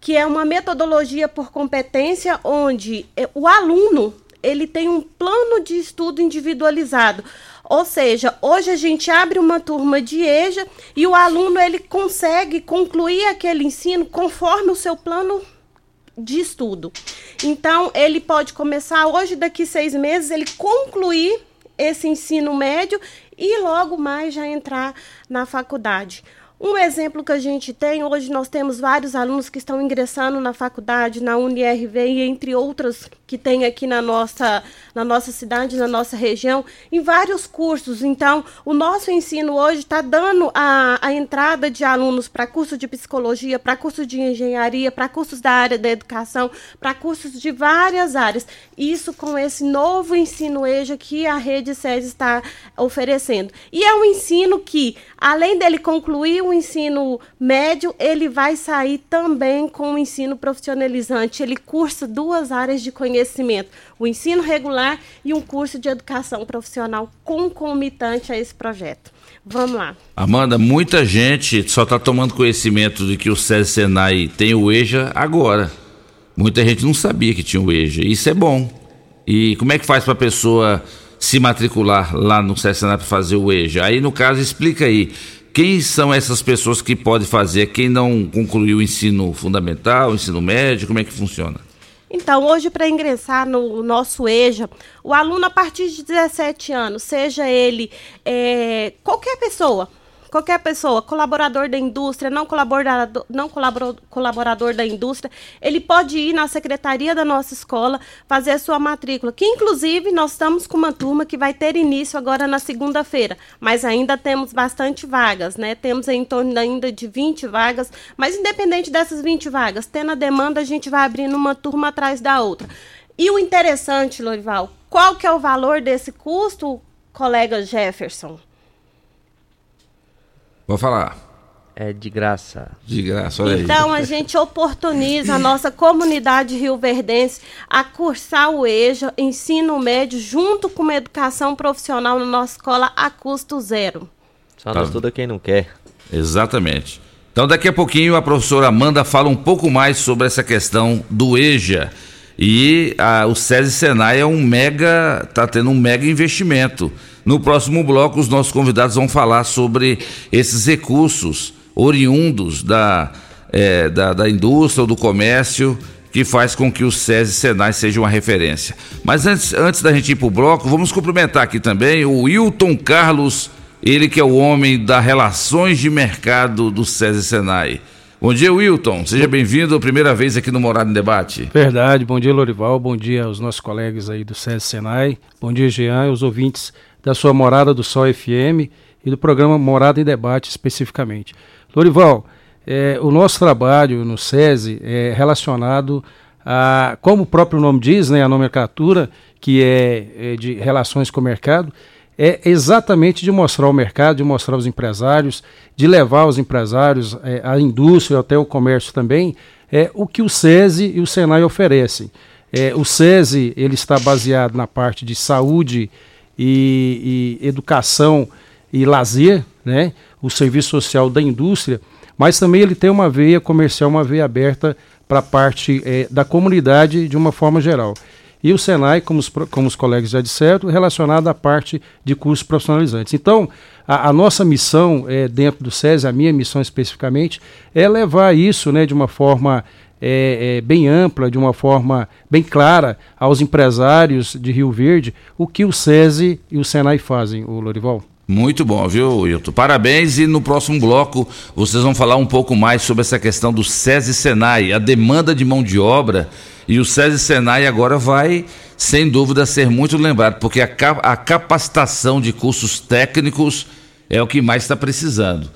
que é uma metodologia por competência onde eh, o aluno ele tem um plano de estudo individualizado. Ou seja, hoje a gente abre uma turma de EJA e o aluno ele consegue concluir aquele ensino conforme o seu plano de estudo. Então, ele pode começar hoje, daqui seis meses, ele concluir esse ensino médio e logo mais já entrar na faculdade. Um exemplo que a gente tem, hoje nós temos vários alunos que estão ingressando na faculdade, na UniRV e entre outras que tem aqui na nossa, na nossa cidade, na nossa região, em vários cursos. Então, o nosso ensino hoje está dando a, a entrada de alunos para curso de psicologia, para curso de engenharia, para cursos da área da educação, para cursos de várias áreas. Isso com esse novo ensino EJA que a rede SES está oferecendo. E é um ensino que, além dele concluir o ensino médio, ele vai sair também com o ensino profissionalizante. Ele cursa duas áreas de conhecimento: o ensino regular e um curso de educação profissional concomitante a esse projeto. Vamos lá. Amanda, muita gente só está tomando conhecimento de que o SESI Senai tem o EJA agora. Muita gente não sabia que tinha o EJA. Isso é bom. E como é que faz para a pessoa se matricular lá no SESI Senai para fazer o EJA? Aí, no caso, explica aí. Quem são essas pessoas que podem fazer? Quem não concluiu o ensino fundamental, o ensino médio? Como é que funciona? Então, hoje, para ingressar no nosso EJA, o aluno, a partir de 17 anos, seja ele é, qualquer pessoa, qualquer pessoa, colaborador da indústria, não colaborador, não colaborador, da indústria, ele pode ir na secretaria da nossa escola fazer a sua matrícula, que inclusive nós estamos com uma turma que vai ter início agora na segunda-feira, mas ainda temos bastante vagas, né? Temos em torno ainda de 20 vagas, mas independente dessas 20 vagas, tendo a demanda, a gente vai abrindo uma turma atrás da outra. E o interessante, Lorival, qual que é o valor desse custo, colega Jefferson? Vou falar. É de graça. De graça, olha aí. Então a gente oportuniza a nossa comunidade rioverdense a cursar o EJA, ensino médio, junto com uma educação profissional na nossa escola a custo zero. Só Tá. não estuda quem não quer. Exatamente. Então, daqui a pouquinho, a professora Amanda fala um pouco mais sobre essa questão do EJA. E ah, o SESI Senai é um mega, está tendo um mega investimento. No próximo bloco, os nossos convidados vão falar sobre esses recursos oriundos da, eh, da, da indústria ou do comércio que faz com que o SESI Senai seja uma referência. Mas antes, antes da gente ir para o bloco, vamos cumprimentar aqui também o Wilton Carlos, ele que é o homem da Relações de Mercado do SESI Senai. Bom dia, Wilton. Seja bem-vindo primeira vez aqui no Morado em Debate. Verdade, bom dia Lorival, bom dia aos nossos colegas aí do SESI Senai, bom dia Jean e aos ouvintes da sua Morada do Sol FM e do programa Morada em Debate especificamente. Lorival, é, o nosso trabalho no SESI é relacionado a, como o próprio nome diz, né, a nomenclatura, que é, é de relações com o mercado, é exatamente de mostrar o mercado, de mostrar aos empresários, de levar os empresários, é, a indústria, até o comércio também, é, o que o SESI e o Senai oferecem. É, o SESI ele está baseado na parte de saúde e, e educação e lazer, né? o serviço social da indústria, mas também ele tem uma veia comercial, uma veia aberta para a parte é, da comunidade de uma forma geral. E o Senai, como os, como os colegas já disseram, relacionado à parte de cursos profissionalizantes. Então, a, a nossa missão é, dentro do SESI, a minha missão especificamente, é levar isso né, de uma forma é, é, bem ampla, de uma forma bem clara aos empresários de Rio Verde, o que o SESI e o Senai fazem, o Lorival. Muito bom, viu, Wilton? Parabéns e no próximo bloco vocês vão falar um pouco mais sobre essa questão do SESI Senai, a demanda de mão de obra e o SESI Senai agora vai, sem dúvida, ser muito lembrado, porque a, a capacitação de cursos técnicos é o que mais está precisando.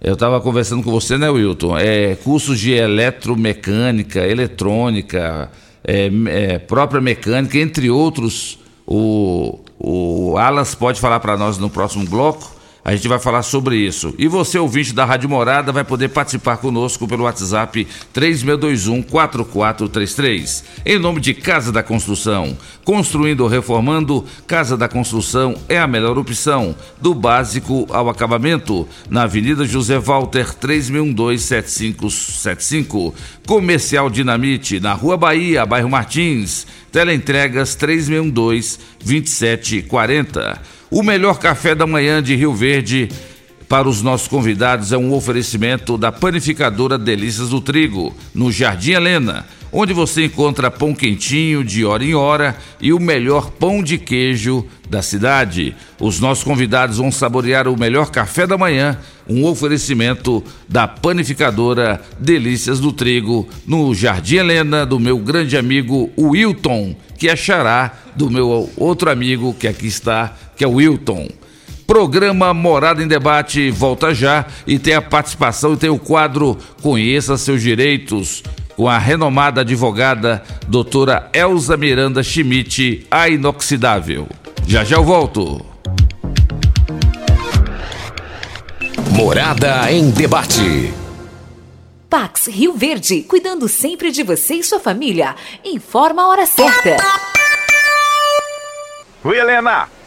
Eu estava conversando com você, né, Wilton? É, cursos de eletromecânica, eletrônica, é, é, própria mecânica, entre outros, o, o Alas pode falar para nós no próximo bloco. A gente vai falar sobre isso. E você, ouvinte da Rádio Morada, vai poder participar conosco pelo WhatsApp 3621-4433. Em nome de Casa da Construção. Construindo ou reformando, Casa da Construção é a melhor opção. Do básico ao acabamento. Na Avenida José Walter, 3612-7575. Comercial Dinamite, na Rua Bahia, bairro Martins. Teleentregas 3612-2740. O melhor café da manhã de Rio Verde para os nossos convidados é um oferecimento da panificadora Delícias do Trigo, no Jardim Helena, onde você encontra pão quentinho de hora em hora e o melhor pão de queijo da cidade. Os nossos convidados vão saborear o melhor café da manhã, um oferecimento da panificadora Delícias do Trigo, no Jardim Helena, do meu grande amigo Wilton, que é xará do meu outro amigo que aqui está, que é o Wilton. Programa Morada em Debate volta já e tem a participação e tem o quadro Conheça seus direitos com a renomada advogada doutora Elza Miranda Schmidt, a inoxidável. Já já eu volto. Morada em Debate. Pax Rio Verde, cuidando sempre de você e sua família. Informa a hora certa. Oi, Helena!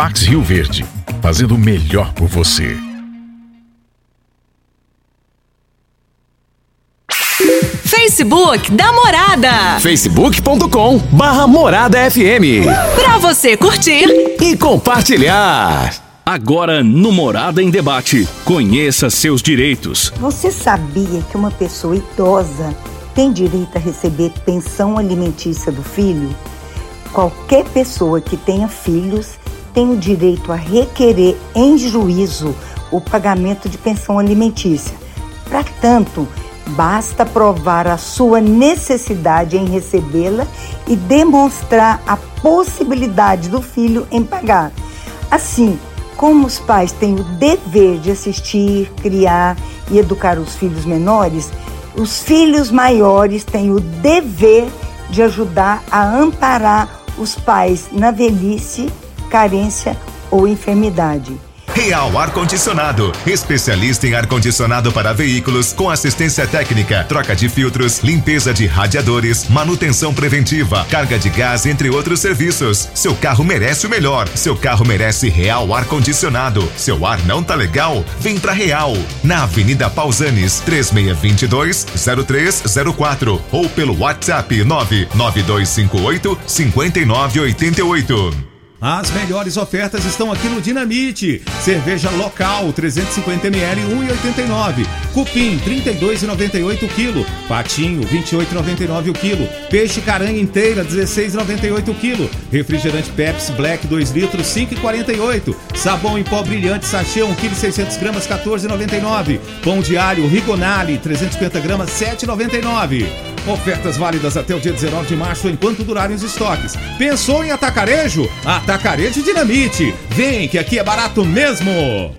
Pax Rio Verde, fazendo o melhor por você. Facebook da Morada. facebook.com barra Morada FM. Pra você curtir e compartilhar. Agora no Morada em Debate, conheça seus direitos. Você sabia que uma pessoa idosa tem direito a receber pensão alimentícia do filho? Qualquer pessoa que tenha filhos tem o direito a requerer em juízo o pagamento de pensão alimentícia. Para tanto, basta provar a sua necessidade em recebê-la e demonstrar a possibilidade do filho em pagar. Assim, como os pais têm o dever de assistir, criar e educar os filhos menores, os filhos maiores têm o dever de ajudar a amparar os pais na velhice, carência ou enfermidade. Real Ar Condicionado, especialista em ar condicionado para veículos com assistência técnica, troca de filtros, limpeza de radiadores, manutenção preventiva, carga de gás, entre outros serviços. Seu carro merece o melhor. Seu carro merece Real Ar Condicionado. Seu ar não tá legal? Vem pra Real, na Avenida Pausanes, 3622 0304 ou pelo WhatsApp 99258 5988. As melhores ofertas estão aqui no Dinamite. Cerveja local 350ml 1,89. Cupim 32,98 kg. Patinho 28,99 o quilo. Peixe caranha inteira 16,98 kg. Refrigerante Pepsi Black 2 litros 5,48. Sabão em pó brilhante sachê 1 kg 600 gramas 14,99. Pão de alho Rigonale 350 gramas 7,99. Ofertas válidas até o dia 19 de março enquanto durarem os estoques. Pensou em atacarejo? Atacarejo Dinamite. Vem que aqui é barato mesmo.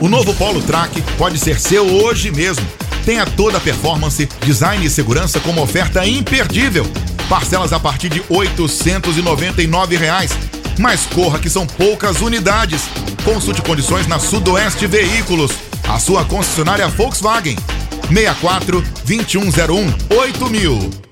O novo Polo Track pode ser seu hoje mesmo. Tenha toda a performance, design e segurança com uma oferta imperdível. Parcelas a partir de 899 reais. Mas corra que são poucas unidades. Consulte condições na Sudoeste Veículos, a sua concessionária Volkswagen. 64 2101 8000.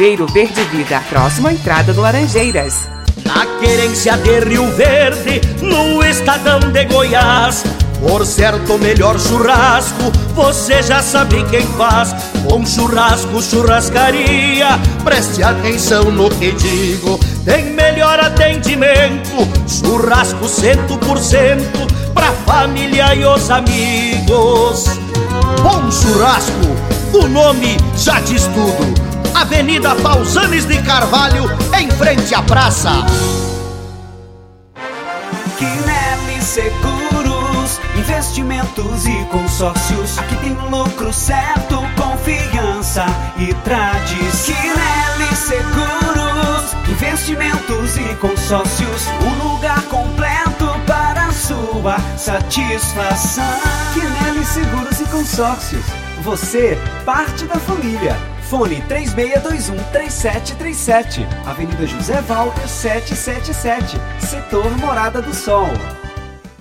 Verde Vida, próximo à entrada do Laranjeiras. Na querência de Rio Verde, no estadão de Goiás. Por certo, melhor churrasco, você já sabe quem faz. Bom churrasco, churrascaria, preste atenção no que digo. Tem melhor atendimento, churrasco cento por cento, pra família e os amigos. Bom churrasco, o nome já diz tudo. Avenida Pausanes de Carvalho, em frente à praça. Quinelli Seguros, investimentos e consórcios. Aqui tem lucro certo, confiança e tradição. Quinelli Seguros, investimentos e consórcios. Um lugar completo para sua satisfação. Quinelli Seguros e Consórcios. Você, parte da família. Fone 3621-3737. Avenida José Walter 777. Setor Morada do Sol.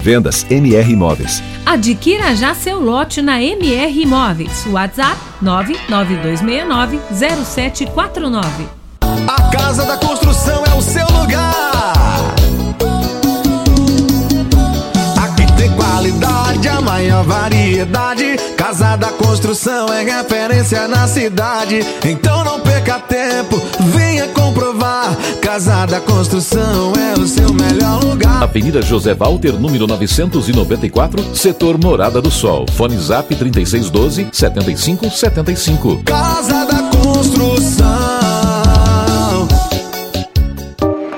Vendas MR Imóveis. Adquira já seu lote na MR Imóveis. WhatsApp 992690749. A Casa da Construção é o seu lugar. Aqui tem qualidade, a maior variedade. Casa da Construção é referência na cidade. Então não perca tempo, venha comprovar. Casa da Construção é o seu melhor lugar. Avenida José Walter, número 994, setor Morada do Sol. Fone Zap 3612 7575. Casa da Construção.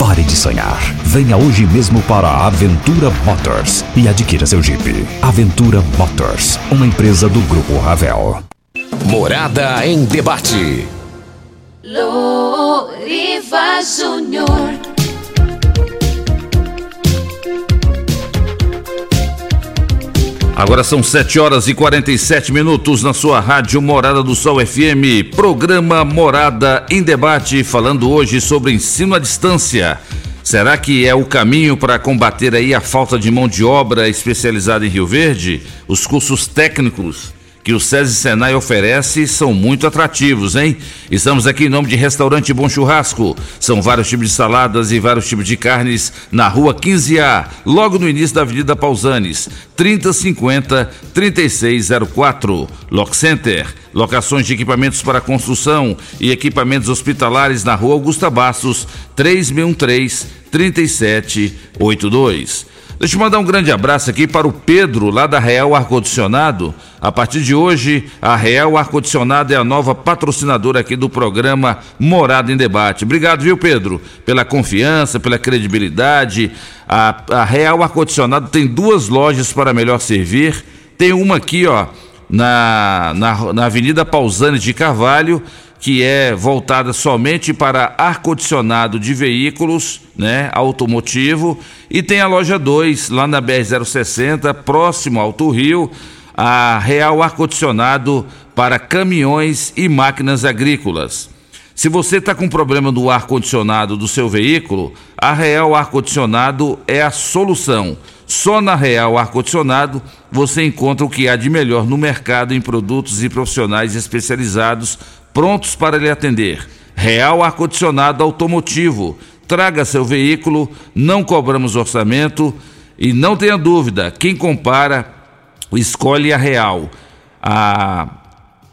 Pare de sonhar. Venha hoje mesmo para a Aventura Motors e adquira seu Jeep. Aventura Motors, uma empresa do Grupo Ravel. Morada em debate. Loriva Júnior. Agora são 7 horas e 47 minutos na sua rádio Morada do Sol FM, programa Morada em Debate, falando hoje sobre ensino à distância. Será que é o caminho para combater aí a falta de mão de obra especializada em Rio Verde? Os cursos técnicos que o SESI Senai oferece são muito atrativos, hein? Estamos aqui em nome de Restaurante Bom Churrasco. São vários tipos de saladas e vários tipos de carnes na rua 15A, logo no início da Avenida Pausanes, 3050 3604. Lock Center, locações de equipamentos para construção e equipamentos hospitalares na rua Augusta Bastos, 3613 3782. Deixa eu mandar um grande abraço aqui para o Pedro, lá da Real Ar-Condicionado. A partir de hoje, a Real Ar-Condicionado é a nova patrocinadora aqui do programa Morada em Debate. Obrigado, viu, Pedro, pela confiança, pela credibilidade. A, a Real Ar-Condicionado tem duas lojas para melhor servir. Tem uma aqui, ó, na, na, na Avenida Pausani de Carvalho que é voltada somente para ar-condicionado de veículos, né, automotivo, e tem a loja 2 lá na BR-060, próximo ao Alto Rio, a Real Ar-Condicionado para caminhões e máquinas agrícolas. Se você está com problema do ar-condicionado do seu veículo, a Real Ar-Condicionado é a solução. Só na Real Ar-Condicionado você encontra o que há de melhor no mercado em produtos e profissionais especializados prontos para lhe atender. Real Ar-Condicionado Automotivo. Traga seu veículo, não cobramos orçamento e não tenha dúvida, quem compara, escolhe a Real. A,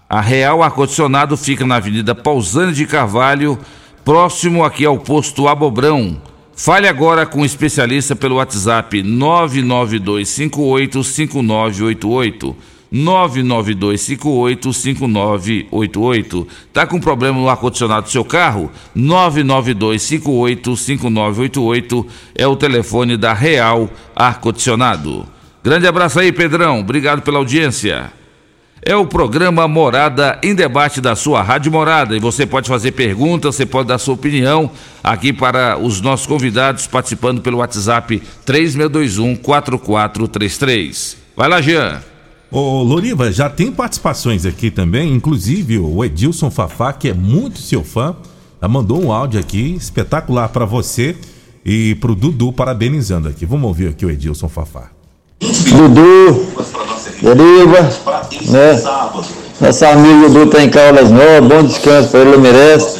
a Real Ar-Condicionado fica na Avenida Pausani de Carvalho, próximo aqui ao posto Abobrão. Fale agora com o especialista pelo WhatsApp 992585988. 992585988. Tá com problema no ar-condicionado do seu carro? 992585988 é o telefone da Real Ar-Condicionado. Grande abraço aí, Pedrão. Obrigado pela audiência. É o programa Morada em Debate da sua Rádio Morada e você pode fazer perguntas, você pode dar sua opinião aqui para os nossos convidados participando pelo WhatsApp 3621 4433. Vai lá, Jean. Ô, Loriva, já tem participações aqui também, inclusive o Edilson Fafá, que é muito seu fã, mandou um áudio aqui espetacular para você e pro Dudu parabenizando aqui. Vamos ouvir aqui o Edilson Fafá. Dudu, Loriva, né? Nosso amigo Dudu tá em Caldas Novas, bom descanso para ele, merece.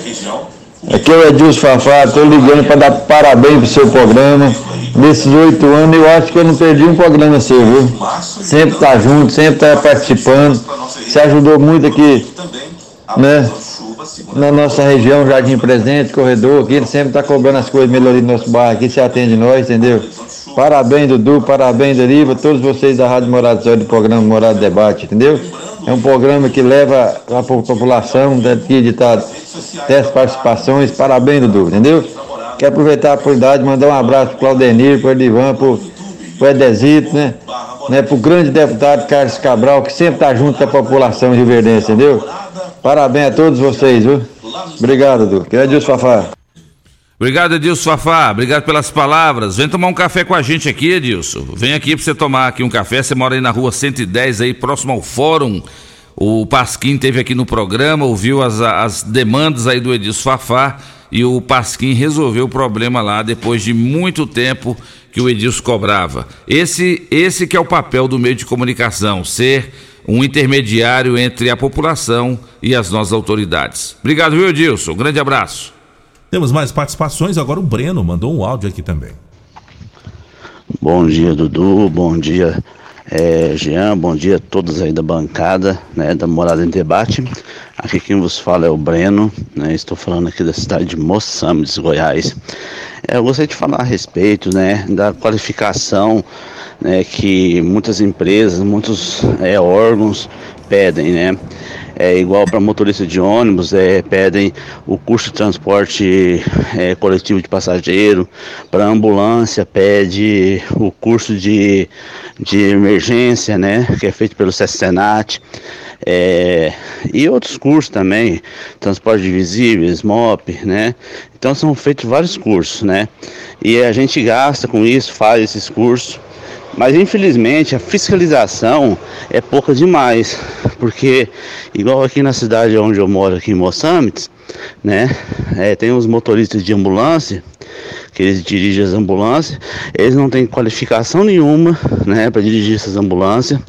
Aqui é o Edilson Fafá, tô ligando para dar parabéns pro seu programa nesses oito anos, eu acho que eu não perdi um programa seu, viu? Sempre tá junto, sempre tá participando. Você ajudou muito aqui, né? Na nossa região, Jardim Presente, corredor, aqui, ele sempre tá cobrando as coisas melhorias do nosso bairro aqui, você atende nós, entendeu? Parabéns, Dudu, parabéns, Deriva, todos vocês da Rádio Morada do do programa Morada Debate, entendeu? É um programa que leva a população daqui de tá, 10 participações, parabéns, Dudu, entendeu? Quero aproveitar a oportunidade de mandar um abraço para o Claudenir, para o Edivan, para o Edesito, né? né? Para o grande deputado Carlos Cabral, que sempre está junto com a população rioverdense, entendeu? Parabéns a todos vocês, viu? Obrigado, Edu. Que é Edilson Fafá. Obrigado, Edilson Fafá. Obrigado pelas palavras. Vem tomar um café com a gente aqui, Edilson. Vem aqui para você tomar aqui um café. Você mora aí na rua 110, aí próximo ao Fórum. O Pasquim teve aqui no programa, ouviu as, as demandas aí do Edilson Fafá e o Pasquim resolveu o problema lá depois de muito tempo que o Edilson cobrava. Esse, esse que é o papel do meio de comunicação, ser um intermediário entre a população e as nossas autoridades. Obrigado, viu, Edilson? Um grande abraço. Temos mais participações, agora o Breno mandou um áudio aqui também. Bom dia, Dudu. Bom dia, é, Jean. Bom dia a todos aí da bancada, né, da Morada em Debate. Aqui quem vos fala é o Breno, né? Estou falando aqui da cidade de Moçambique, Goiás. É, eu gostaria de falar a respeito, né, da qualificação, né, que muitas empresas, muitos é, órgãos pedem, né? É igual para motorista de ônibus, é, pedem o custo de transporte é, coletivo de passageiro, para ambulância pede o curso de, de emergência, né, que é feito pelo SESCENAT. É, e outros cursos também, transporte de visíveis, MOP, né? Então são feitos vários cursos, né? E a gente gasta com isso, faz esses cursos, mas infelizmente a fiscalização é pouca demais, porque igual aqui na cidade onde eu moro, aqui em Moçambique, né? É, tem os motoristas de ambulância que eles dirigem as ambulâncias, eles não têm qualificação nenhuma, né, para dirigir essas ambulâncias,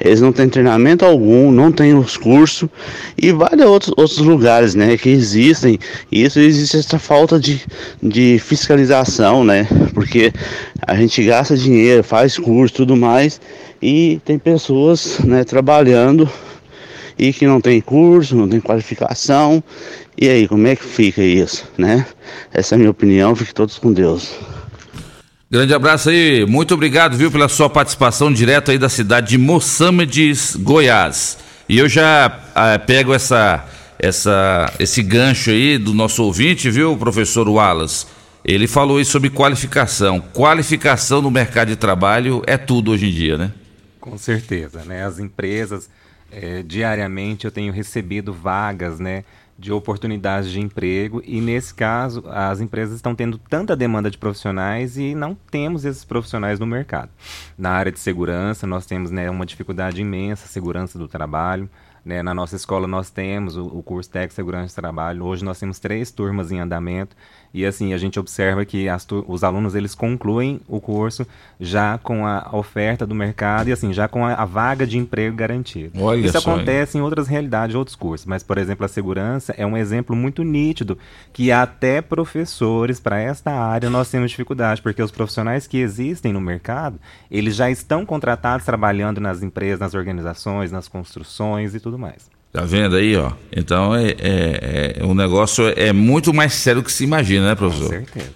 eles não têm treinamento algum, não têm os cursos. E vários outros, outros lugares, né, que existem, isso existe essa falta de, de fiscalização, né, porque a gente gasta dinheiro, faz curso, tudo mais, e tem pessoas, né, trabalhando e que não tem curso, não tem qualificação e aí, como é que fica isso, né? Essa é a minha opinião, fique todos com Deus. Grande abraço aí, muito obrigado, viu, pela sua participação direto aí da cidade de Moçambiques, Goiás. E eu já ah, pego essa, essa, esse gancho aí do nosso ouvinte, viu, professor Wallace? Ele falou aí sobre qualificação. Qualificação no mercado de trabalho é tudo hoje em dia, né? Com certeza, né? As empresas, eh, diariamente eu tenho recebido vagas, né? De oportunidades de emprego e nesse caso as empresas estão tendo tanta demanda de profissionais e não temos esses profissionais no mercado. Na área de segurança nós temos né, uma dificuldade imensa, segurança do trabalho. Né? Na nossa escola nós temos o, o curso de segurança do trabalho. Hoje nós temos três turmas em andamento e assim a gente observa que os alunos eles concluem o curso já com a oferta do mercado e assim já com a, a vaga de emprego garantida. Olha Isso acontece em outras realidades, outros cursos, mas por exemplo a segurança é um exemplo muito nítido que até professores para esta área nós temos dificuldade porque os profissionais que existem no mercado eles já estão contratados trabalhando nas empresas, nas organizações, nas construções e tudo mais. Tá vendo aí, ó? Então é, é, é, o negócio é muito mais sério do que se imagina, né, professor? Com certeza.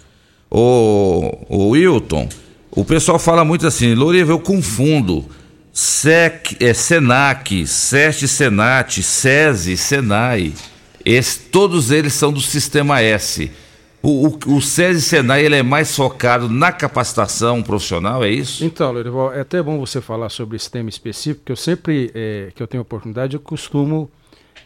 Ô, ô Wilton, o pessoal fala muito assim, Loriva, eu confundo. SEC, é, Senac, SEST, Senat, SESI, Senai. Esse, todos eles são do Sistema S. O, o, o SESI Senai ele é mais focado na capacitação profissional, é isso? Então, Lorival, é até bom você falar sobre esse tema específico, que eu sempre é, que eu tenho oportunidade, eu costumo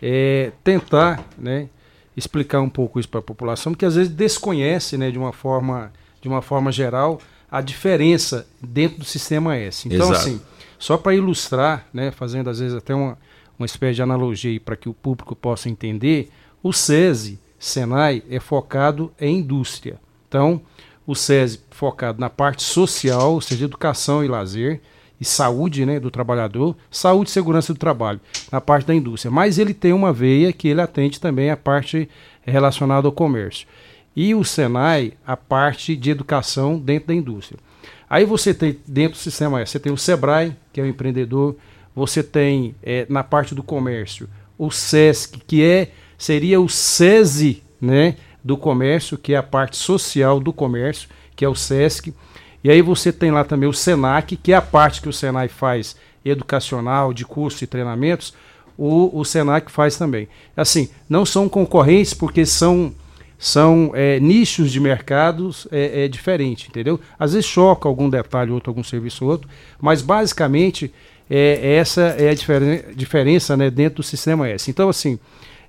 é, tentar né, explicar um pouco isso para a população, porque às vezes desconhece né, de, uma forma, de uma forma geral a diferença dentro do sistema S. Então, Exato. assim, só para ilustrar, né, fazendo às vezes até uma, uma espécie de analogia para que o público possa entender, o SESI, Senai, é focado em indústria. Então, o SESI focado na parte social, ou seja, educação e lazer, e saúde né, do trabalhador, saúde e segurança do trabalho, na parte da indústria. Mas ele tem uma veia que ele atende também a parte relacionada ao comércio. E o Senai, a parte de educação dentro da indústria. Aí você tem, dentro do sistema, você tem o Sebrae, que é o empreendedor, você tem é, na parte do comércio o SESC, que é seria o SESI né, do comércio, que é a parte social do comércio, que é o SESC. E aí você tem lá também o SENAC, que é a parte que o Senai faz educacional, de cursos e treinamentos, o, o Senac faz também. Assim, não são concorrentes porque são, são é, nichos de mercados é, é diferente, entendeu? Às vezes choca algum detalhe outro, algum serviço outro, mas basicamente é, essa é a diferen diferença né, dentro do sistema S. Então, assim,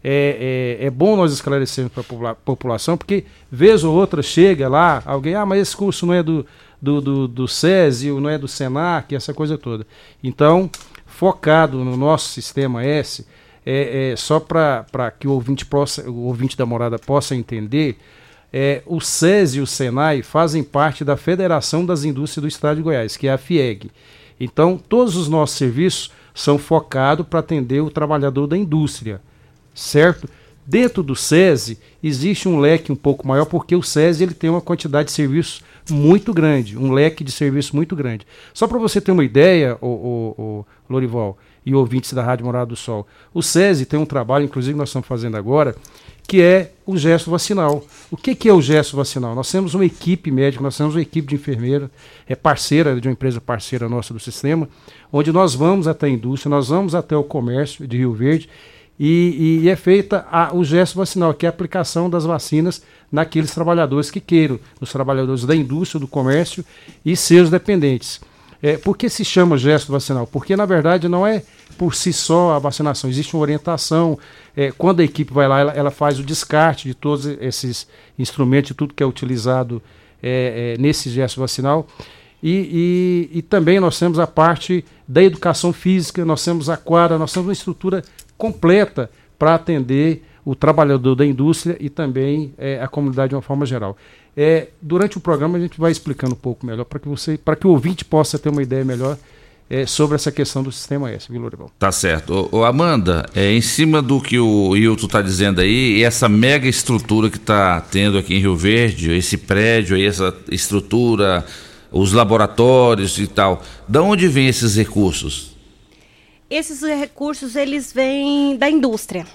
é, é, é bom nós esclarecermos para a população, porque vez ou outra chega lá alguém, ah, mas esse curso não é do, do, do, do SESI, não é do SENAC, essa coisa toda. Então, focado no nosso sistema S, é, é só para que o ouvinte, possa, o ouvinte da morada possa entender, é, o SESI e o SENAI fazem parte da Federação das Indústrias do Estado de Goiás, que é a FIEG. Então, todos os nossos serviços são focados para atender o trabalhador da indústria certo? Dentro do SESI existe um leque um pouco maior, porque o SESI ele tem uma quantidade de serviços muito grande, um leque de serviços muito grande. Só para você ter uma ideia, o, o, o Lorival e ouvintes da Rádio Morada do Sol, o SESI tem um trabalho, inclusive nós estamos fazendo agora, que é o gesto vacinal. O que, que é o gesto vacinal? Nós temos uma equipe médica, nós temos uma equipe de enfermeira, é parceira de uma empresa parceira nossa do sistema, onde nós vamos até a indústria, nós vamos até o comércio de Rio Verde e, e, é feita a, o gesto vacinal, que é a aplicação das vacinas naqueles trabalhadores que queiram, os trabalhadores da indústria, do comércio e seus dependentes. É, por que se chama gesto vacinal? Porque, na verdade, não é por si só a vacinação, existe uma orientação. É, quando a equipe vai lá, ela, ela, faz o descarte de todos esses instrumentos, de tudo que é utilizado é, é, nesse gesto vacinal. E, e, e, também nós temos a parte da educação física, nós temos a quadra, nós temos uma estrutura completa para atender o trabalhador da indústria e também é, a comunidade de uma forma geral. É, durante o programa a gente vai explicando um pouco melhor para que você, para que o ouvinte possa ter uma ideia melhor é, sobre essa questão do sistema S, viu, Lorival? Tá certo. Ô, Amanda, é, em cima do que o Hilton está dizendo aí, essa mega estrutura que está tendo aqui em Rio Verde, esse prédio aí, essa estrutura, os laboratórios e tal, da onde vêm esses recursos? Esses recursos eles vêm da indústria,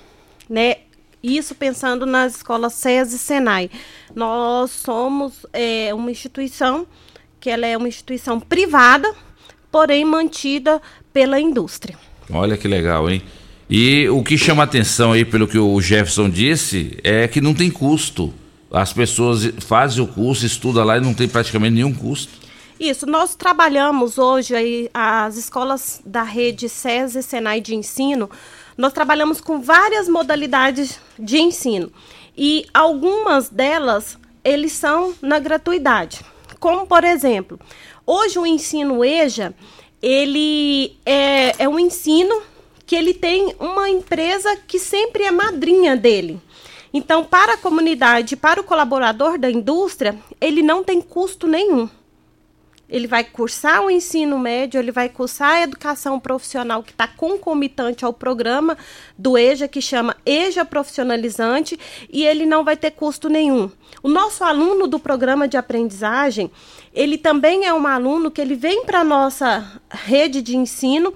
né? Isso pensando nas escolas SES e SENAI. Nós somos é, uma instituição porque ela é uma instituição privada, porém mantida pela indústria. Olha que legal, hein? E o que chama atenção aí, pelo que o Jefferson disse, é que não tem custo. As pessoas fazem o curso, estudam lá e não tem praticamente nenhum custo. Isso, nós trabalhamos hoje aí as escolas da rede SESI e Senai de ensino, nós trabalhamos com várias modalidades de ensino e algumas delas eles são na gratuidade. Como por exemplo, hoje o ensino EJA, ele é, é um ensino que ele tem uma empresa que sempre é madrinha dele. Então, para a comunidade, para o colaborador da indústria, ele não tem custo nenhum. Ele vai cursar o ensino médio, ele vai cursar a educação profissional que está concomitante ao programa do EJA, que chama EJA Profissionalizante, e ele não vai ter custo nenhum. O nosso aluno do programa de aprendizagem, ele também é um aluno que ele vem para a nossa rede de ensino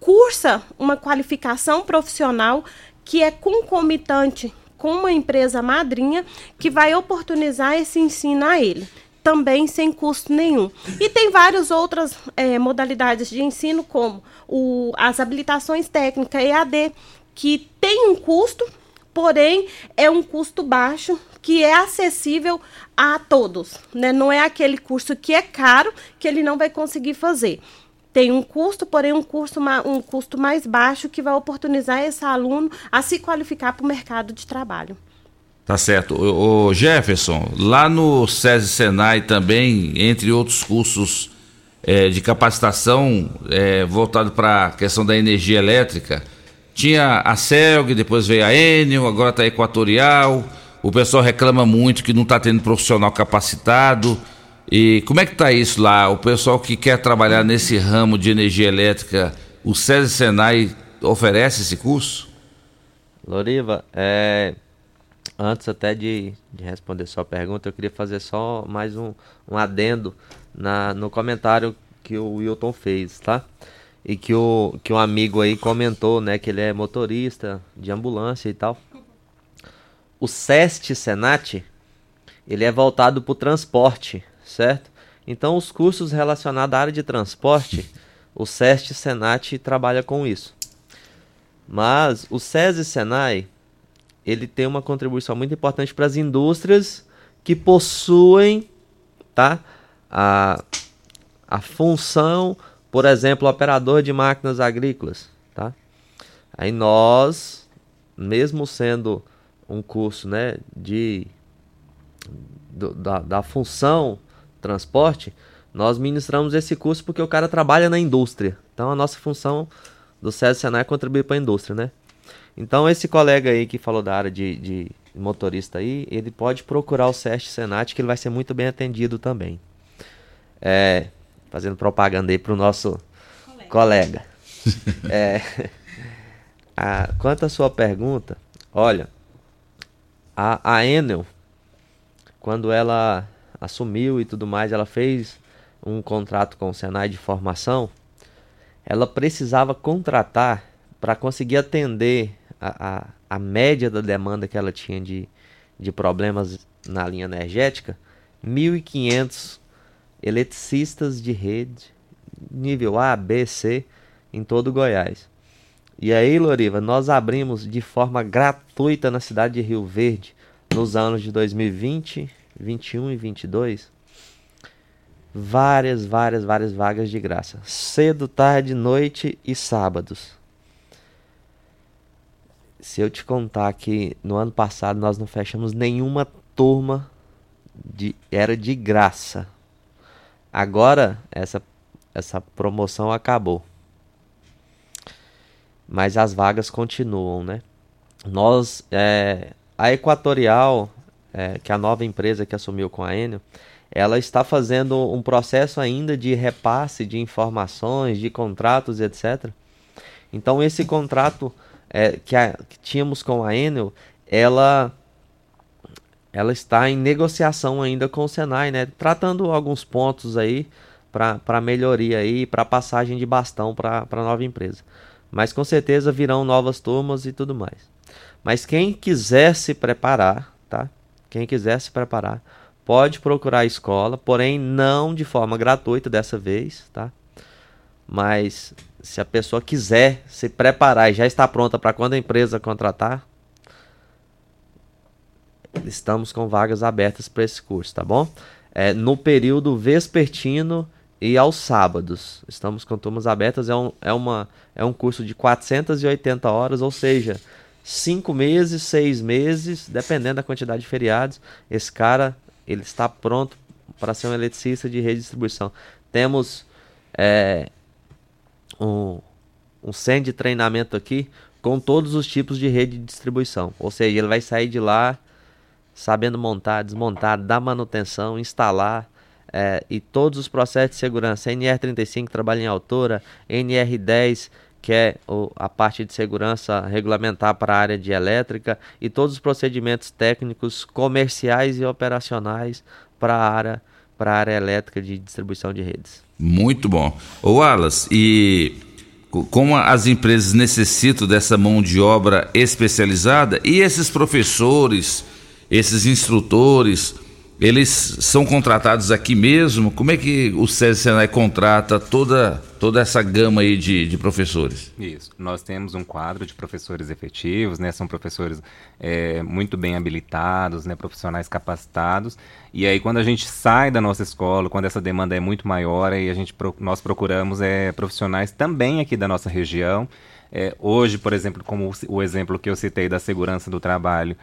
cursa uma qualificação profissional que é concomitante com uma empresa madrinha que vai oportunizar esse ensino a ele também sem custo nenhum. E tem várias outras é, modalidades de ensino, como o, as habilitações técnicas EAD, que tem um custo, porém é um custo baixo que é acessível a todos. Né? Não é aquele curso que é caro que ele não vai conseguir fazer tem um custo, porém um, curso, um custo mais baixo que vai oportunizar esse aluno a se qualificar para o mercado de trabalho. Tá certo. O, Jefferson, lá no SESI Senai também, entre outros cursos é, de capacitação é, voltado para a questão da energia elétrica, tinha a CELG, depois veio a Enel, agora está a Equatorial. O pessoal reclama muito que não está tendo profissional capacitado. E como é que está isso lá? O pessoal que quer trabalhar nesse ramo de energia elétrica, o SESI Senai oferece esse curso? Loriva, é, antes até de, de, responder sua pergunta, eu queria fazer só mais um, um adendo na, no comentário que o Wilton fez, tá? E que o, que um amigo aí comentou, né, que ele é motorista de ambulância e tal. O SEST Senat, ele é voltado para o transporte, certo? Então, os cursos relacionados à área de transporte, o SEST Senat trabalha com isso. Mas o SESI Senai, ele tem uma contribuição muito importante para as indústrias que possuem tá, a, a função, por exemplo, operador de máquinas agrícolas. Tá? Aí nós, mesmo sendo um curso né, de, do, da, da função transporte, nós ministramos esse curso porque o cara trabalha na indústria. Então a nossa função do SESI Senai é contribuir para a indústria, né? Então esse colega aí que falou da área de, de motorista aí, ele pode procurar o SEST Senat que ele vai ser muito bem atendido também. É, fazendo propaganda aí para o nosso colega. colega. [LAUGHS] é, a, quanto à sua pergunta, olha, a, a Enel, quando ela assumiu e tudo mais, ela fez um contrato com o Senai de formação, ela precisava contratar para conseguir atender a, a, a, média da demanda que ela tinha de, de problemas na linha energética, 1.500 eletricistas de rede, nível A, B, C, em todo Goiás. E aí, Loriva, nós abrimos de forma gratuita na cidade de Rio Verde nos anos de 2020, 21 e 22, várias, várias, várias vagas de graça. Cedo, tarde, noite e sábados. Se eu te contar que no ano passado nós não fechamos nenhuma turma de era de graça. Agora essa essa promoção acabou. Mas as vagas continuam, né? Nós é, a Equatorial é, que a nova empresa que assumiu com a Enel, ela está fazendo um processo ainda de repasse de informações, de contratos, etc. Então esse contrato é, que, a, que tínhamos com a Enel, ela ela está em negociação ainda com o Senai, né? Tratando alguns pontos aí para melhoria aí, para passagem de bastão para a nova empresa. Mas com certeza virão novas turmas e tudo mais. Mas quem quiser se preparar, tá? Quem quiser se preparar, pode procurar a escola, porém não de forma gratuita dessa vez, tá? Mas se a pessoa quiser se preparar e já está pronta para quando a empresa contratar, estamos com vagas abertas para esse curso, tá bom? É, no período vespertino e aos sábados. Estamos com turmas abertas, é um, é uma, é um curso de 480 horas, ou seja, cinco meses, seis meses, dependendo da quantidade de feriados. Esse cara ele está pronto para ser um eletricista de rede de distribuição. Temos é, um, um centro de treinamento aqui com todos os tipos de rede de distribuição. Ou seja, ele vai sair de lá sabendo montar, desmontar, dar manutenção, instalar é, e todos os processos de segurança. NR35 trabalha em altura, NR10 que é a parte de segurança regulamentar para a área de elétrica e todos os procedimentos técnicos comerciais e operacionais para a área para a área elétrica de distribuição de redes. Muito bom. O Wallace, e como as empresas necessitam dessa mão de obra especializada e esses professores, esses instrutores, eles são contratados aqui mesmo? Como é que o SESI Senai contrata toda, toda essa gama aí de, de professores? Isso. Nós temos um quadro de professores efetivos, né? São professores é, muito bem habilitados, né? Profissionais capacitados. E aí, quando a gente sai da nossa escola, quando essa demanda é muito maior, aí a gente, nós procuramos é, profissionais também aqui da nossa região. É, hoje, por exemplo, como o, exemplo que eu citei da segurança do trabalho,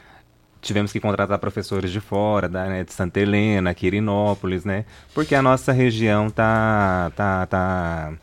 tivemos que contratar professores de fora, da, né, de Santa Helena, Quirinópolis, né? Porque a nossa região tá, tá, tá,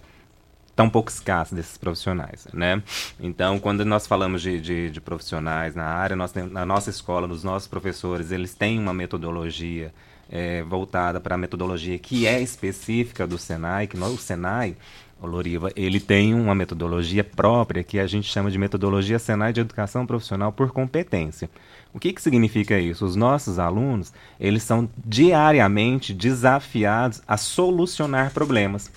tá um pouco escassa desses profissionais, né? Então, quando nós falamos de, de, de profissionais na área, nós, na nossa escola, nos nossos professores, eles têm uma metodologia é, voltada para a metodologia que é específica do Senai, que nós, o Senai, o Loriva, ele tem uma metodologia própria que a gente chama de metodologia Senai de Educação Profissional por Competência. O que, que significa isso? Os nossos alunos, eles são diariamente desafiados a solucionar problemas.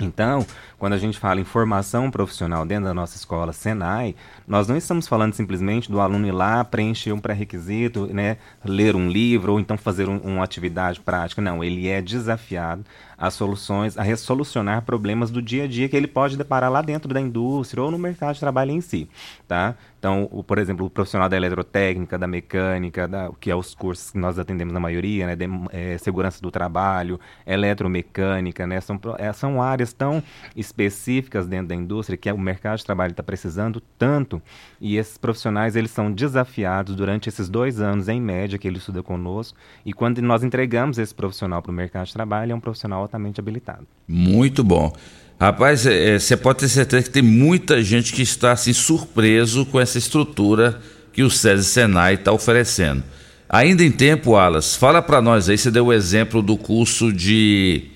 Então, quando a gente fala em formação profissional dentro da nossa escola Senai, nós não estamos falando simplesmente do aluno ir lá, preencher um pré-requisito, né, ler um livro ou então fazer um, uma atividade prática. Não, ele é desafiado a soluções, a resolucionar problemas do dia a dia que ele pode deparar lá dentro da indústria ou no mercado de trabalho em si, tá? Então, o, por exemplo, o profissional da eletrotécnica, da mecânica, da, que é os cursos que nós atendemos na maioria, né, de, é, segurança do trabalho, eletromecânica, né, são, é, são áreas tão específicas dentro da indústria que o mercado de trabalho está precisando tanto e esses profissionais eles são desafiados durante esses dois anos em média que ele estuda conosco e quando nós entregamos esse profissional para o mercado de trabalho é um profissional altamente habilitado. Muito bom. Rapaz, você é, pode ter certeza que tem muita gente que está assim surpreso com essa estrutura que o SESI Senai está oferecendo. Ainda em tempo, Alas, fala para nós aí, você deu o exemplo do curso de.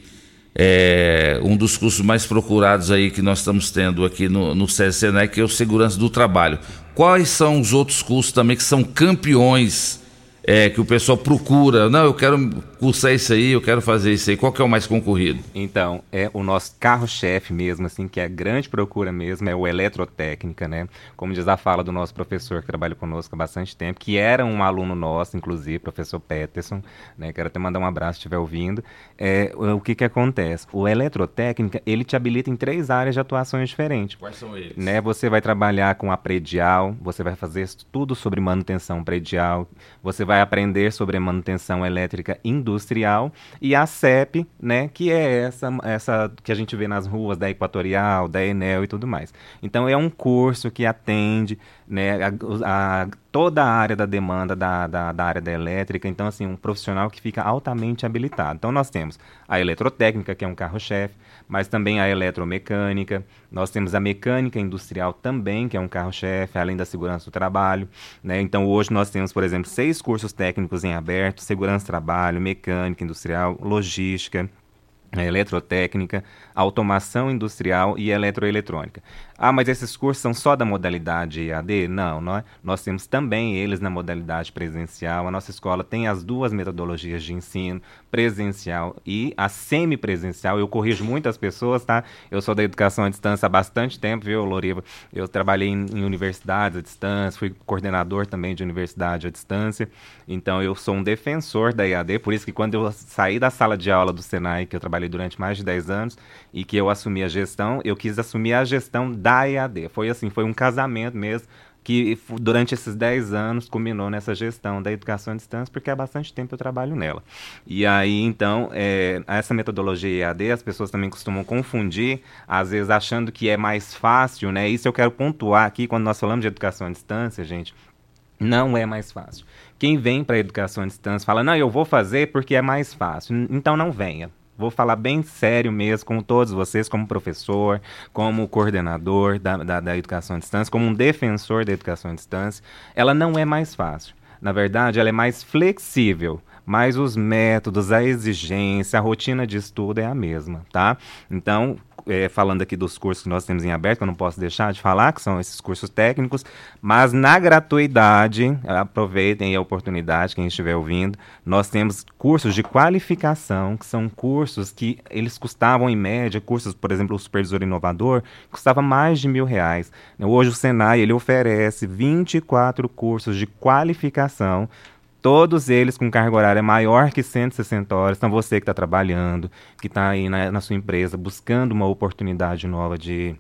É, um dos cursos mais procurados aí que nós estamos tendo aqui no, no SESI Senai, que é o Segurança do Trabalho. Quais são os outros cursos também que são campeões é, que o pessoal procura? Não, eu quero cursar isso aí, eu quero fazer isso aí. Qual que é o mais concorrido? Então, é o nosso carro-chefe mesmo, assim, que é a grande procura mesmo, é o eletrotécnica, né? Como diz a fala do nosso professor que trabalha conosco há bastante tempo, que era um aluno nosso, inclusive, professor Peterson, né? Quero até mandar um abraço se estiver ouvindo. É, o que que acontece? O eletrotécnica, ele te habilita em três áreas de atuações diferentes. Quais são eles? Né? Você vai trabalhar com a predial, você vai fazer tudo sobre manutenção predial, você vai aprender sobre manutenção elétrica industrial, industrial e a CEP, né, que é essa, essa que a gente vê nas ruas da Equatorial, da Enel e tudo mais. Então é um curso que atende né, a, a, toda a área da demanda da, da, da, área da elétrica, então assim, um profissional que fica altamente habilitado. Então nós temos a eletrotécnica, que é um carro-chefe, mas também a eletromecânica, nós temos a mecânica industrial também, que é um carro-chefe, além da segurança do trabalho. Né? Então hoje nós temos, por exemplo, seis cursos técnicos em aberto, segurança do trabalho, mecânica industrial, logística, é, eletrotécnica, automação industrial e eletroeletrônica. Ah, mas esses cursos são só da modalidade EAD? Não, não é? nós temos também eles na modalidade presencial. A nossa escola tem as duas metodologias de ensino, presencial e a semipresencial. Eu corrijo muitas pessoas, tá? Eu sou da educação à distância há bastante tempo, viu, Loriva? Eu trabalhei em, em universidades à distância, fui coordenador também de universidade à distância. Então, eu sou um defensor da EAD, por isso que quando eu saí da sala de aula do Senai, que eu trabalhei durante mais de 10 anos, e que eu assumi a gestão, eu quis assumir a gestão da EAD. Foi assim, foi um casamento mesmo, que durante esses 10 anos culminou nessa gestão da educação à distância, porque há bastante tempo eu trabalho nela. E aí, então, é, essa metodologia EAD, as pessoas também costumam confundir, às vezes achando que é mais fácil, né? Isso eu quero pontuar aqui, quando nós falamos de educação à distância, gente, não é mais fácil. Quem vem para a educação à distância fala, não, eu vou fazer porque é mais fácil. Então não venha. Vou falar bem sério mesmo com todos vocês, como professor, como coordenador da, da, da educação à distância, como um defensor da educação à distância. Ela não é mais fácil. Na verdade, ela é mais flexível mas os métodos, a exigência, a rotina de estudo é a mesma, tá? Então, é, falando aqui dos cursos que nós temos em aberto, que eu não posso deixar de falar, que são esses cursos técnicos, mas na gratuidade, aproveitem a oportunidade, quem estiver ouvindo, nós temos cursos de qualificação, que são cursos que eles custavam em média, cursos, por exemplo, o Supervisor Inovador, custava mais de mil reais. Hoje o Senai, ele oferece 24 cursos de qualificação todos eles com carga horária maior que 160 horas. Então, você que está trabalhando, que está aí na, na, sua empresa buscando uma oportunidade nova de,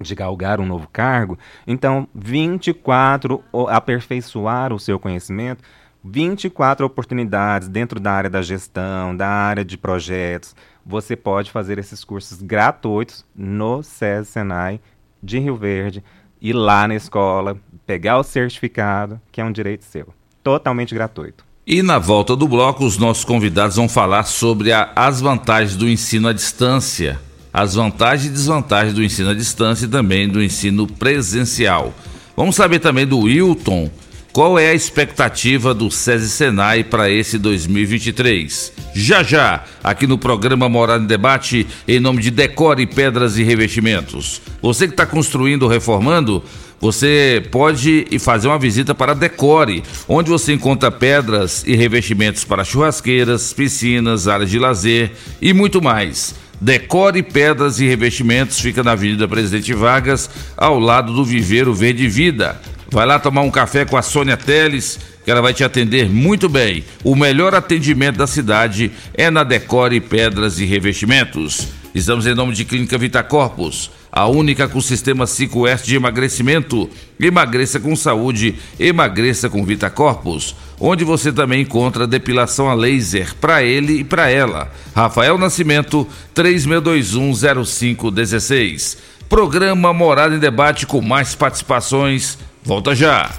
de galgar um novo cargo, então, 24, aperfeiçoar o seu conhecimento, 24 oportunidades dentro da área da gestão, da área de projetos. Você pode fazer esses cursos gratuitos no SESI Senai de Rio Verde, ir lá na escola, pegar o certificado, que é um direito seu totalmente gratuito. E na volta do bloco, os nossos convidados vão falar sobre a, as vantagens do ensino à distância, as vantagens e desvantagens do ensino à distância e também do ensino presencial. Vamos saber também do Wilton, qual é a expectativa do SESI Senai para esse 2023? Já já, aqui no programa Morada em Debate, em nome de Decore Pedras e Revestimentos. Você que está construindo ou reformando, você pode fazer uma visita para Decore, onde você encontra pedras e revestimentos para churrasqueiras, piscinas, áreas de lazer e muito mais. Decore Pedras e Revestimentos fica na Avenida Presidente Vargas, ao lado do Viveiro Verde Vida. Vai lá tomar um café com a Sônia Teles, que ela vai te atender muito bem. O melhor atendimento da cidade é na Decore Pedras e Revestimentos. Estamos em nome de Clínica Vita Corpus a única com sistema 5S de emagrecimento. Emagreça com saúde, emagreça com Vita Corpus, onde você também encontra depilação a laser para ele e para ela. Rafael Nascimento, 36210516. Programa Morada em Debate com mais participações. Volta já.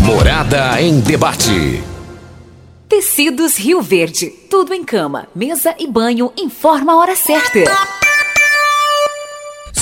Morada em Debate. Tecidos Rio Verde. Tudo em cama, mesa e banho. Informa a hora certa.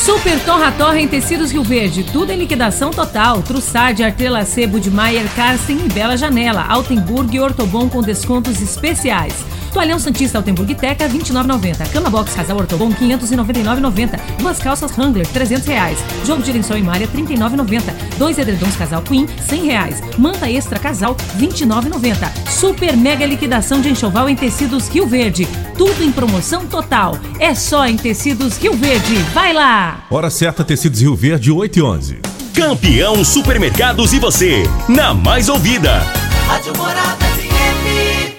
Super Torra Torra em Tecidos Rio Verde. Tudo em liquidação total. Trussard, Artrela Sebo de Maier, Carsten e Bela Janela. Altenburg e Ortobon com descontos especiais. Toalhão Santista Altenburg Teca, 29,90. Cama Box Casal Ortobon, 599,90. Duas calças Wrangler, 300 reais. Jogo de lençol e malha, 39,90. Dois edredons Casal Queen, 100 reais. Manta Extra Casal, 29,90. Super mega liquidação de enxoval em tecidos Rio Verde. Tudo em promoção total. É só em tecidos Rio Verde. Vai lá! Hora certa, tecidos Rio Verde, 8 e 11. Campeão Supermercados e você, na mais ouvida. Rádio Morada FM.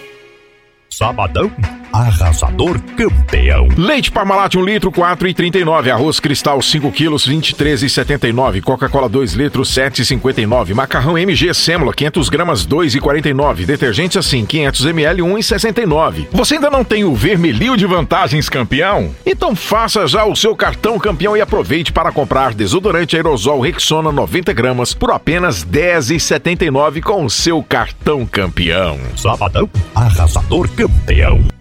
Sabadão arrasador campeão. Leite Parmalat 1 litro 4,39. Arroz Cristal 5 quilos 23,79. Coca-Cola 2 litros 7,59. Macarrão MG Sêmula 500 gramas 2,49. Detergente assim 500 ml 1,69. Você ainda não tem o vermelhinho de vantagens campeão? Então faça já o seu cartão campeão e aproveite para comprar desodorante aerosol Rexona 90 gramas por apenas 10,79 com o seu cartão campeão. Sabadão arrasador campeão.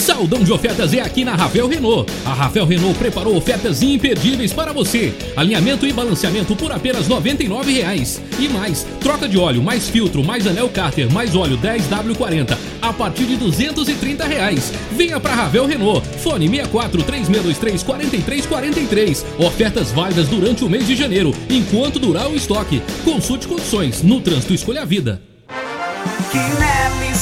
Saldão de ofertas é aqui na Ravel Renault. A Ravel Renault preparou ofertas imperdíveis para você. Alinhamento e balanceamento por apenas R$ 99,00. E mais, troca de óleo, mais filtro, mais anel cárter, mais óleo 10W40 a partir de 230 reais. Venha para Ravel Renault. Fone 64 3623 4343. Ofertas válidas durante o mês de janeiro, enquanto durar o estoque. Consulte condições. No trânsito escolha a vida. Quinelli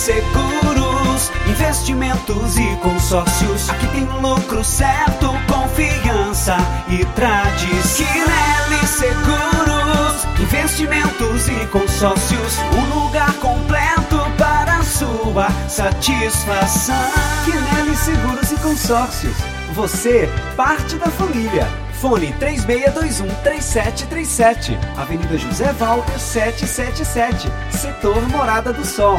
Investimentos e consórcios. Aqui tem lucro certo, confiança e tradição. Quinelli Seguros, investimentos e consórcios. Um lugar completo para sua satisfação. Quinelli Seguros e Consórcios. Você, parte da família. Fone 3621-3737. Avenida José Walter 777. Setor Morada do Sol.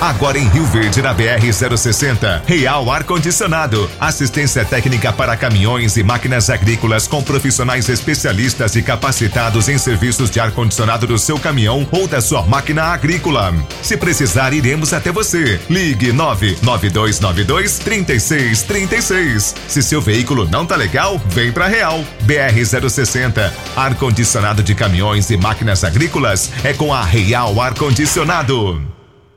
Agora em Rio Verde, na BR-060, Real Ar Condicionado. Assistência técnica para caminhões e máquinas agrícolas com profissionais especialistas e capacitados em serviços de ar-condicionado do seu caminhão ou da sua máquina agrícola. Se precisar, iremos até você. Ligue 99292-3636. Se seu veículo não tá legal, vem pra Real. BR-060, ar-condicionado de caminhões e máquinas agrícolas é com a Real Ar Condicionado.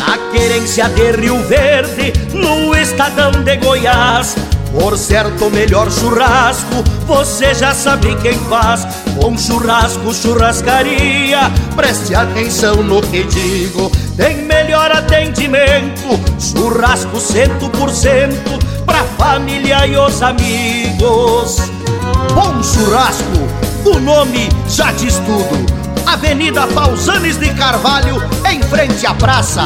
Na querência de Rio Verde, no estadão de Goiás. Por certo, o melhor churrasco, você já sabe quem faz. Bom churrasco, churrascaria, preste atenção no que digo. Tem melhor atendimento, churrasco cento por cento, pra família e os amigos. Bom churrasco, o nome já diz tudo. Avenida Pausanes de Carvalho, em frente à praça.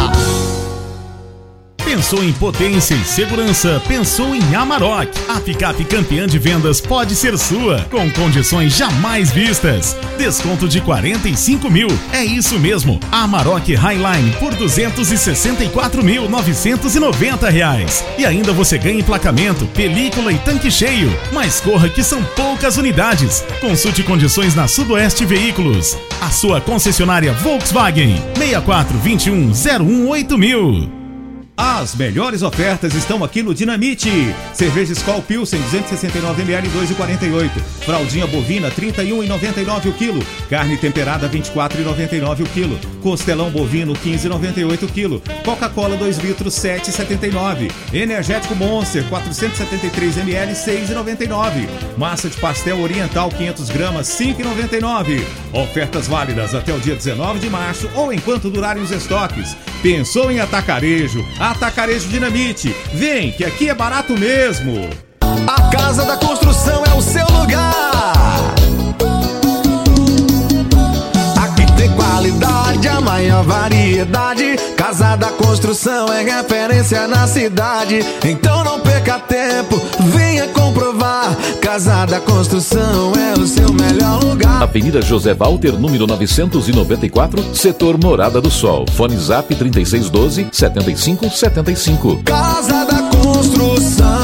Pensou em potência e segurança? Pensou em Amarok. A picape campeã de vendas pode ser sua, com condições jamais vistas. Desconto de 45 mil. É isso mesmo. Amarok Highline por 264.990 reais. E ainda você ganha emplacamento, película e tanque cheio. Mas corra que são poucas unidades. Consulte condições na Sudoeste Veículos. A sua concessionária Volkswagen. 64 21 018000 mil. As melhores ofertas estão aqui no Dinamite. Cerveja Skol Pilsen 269ml 2,48. Fraldinha bovina 31,99 o quilo. Carne temperada 24,99 o quilo. Costelão bovino 15,98 o quilo. Coca-Cola 2 litros 7,79. Energético Monster 473ml 6,99. Massa de pastel oriental 500 gramas 5,99. Ofertas válidas até o dia 19 de março ou enquanto durarem os estoques. Pensou em atacarejo? Atacarejo Dinamite. Vem, que aqui é barato mesmo. A Casa da Construção é o seu lugar. Aqui tem qualidade, a maior variedade. Casa da Construção é referência na cidade. Então não perca tempo, venha comprovar. Casa da Construção é o seu melhor lugar. Avenida José Walter, número 994, setor Morada do Sol. Fone Zap 3612 7575. Casa da Construção. construção.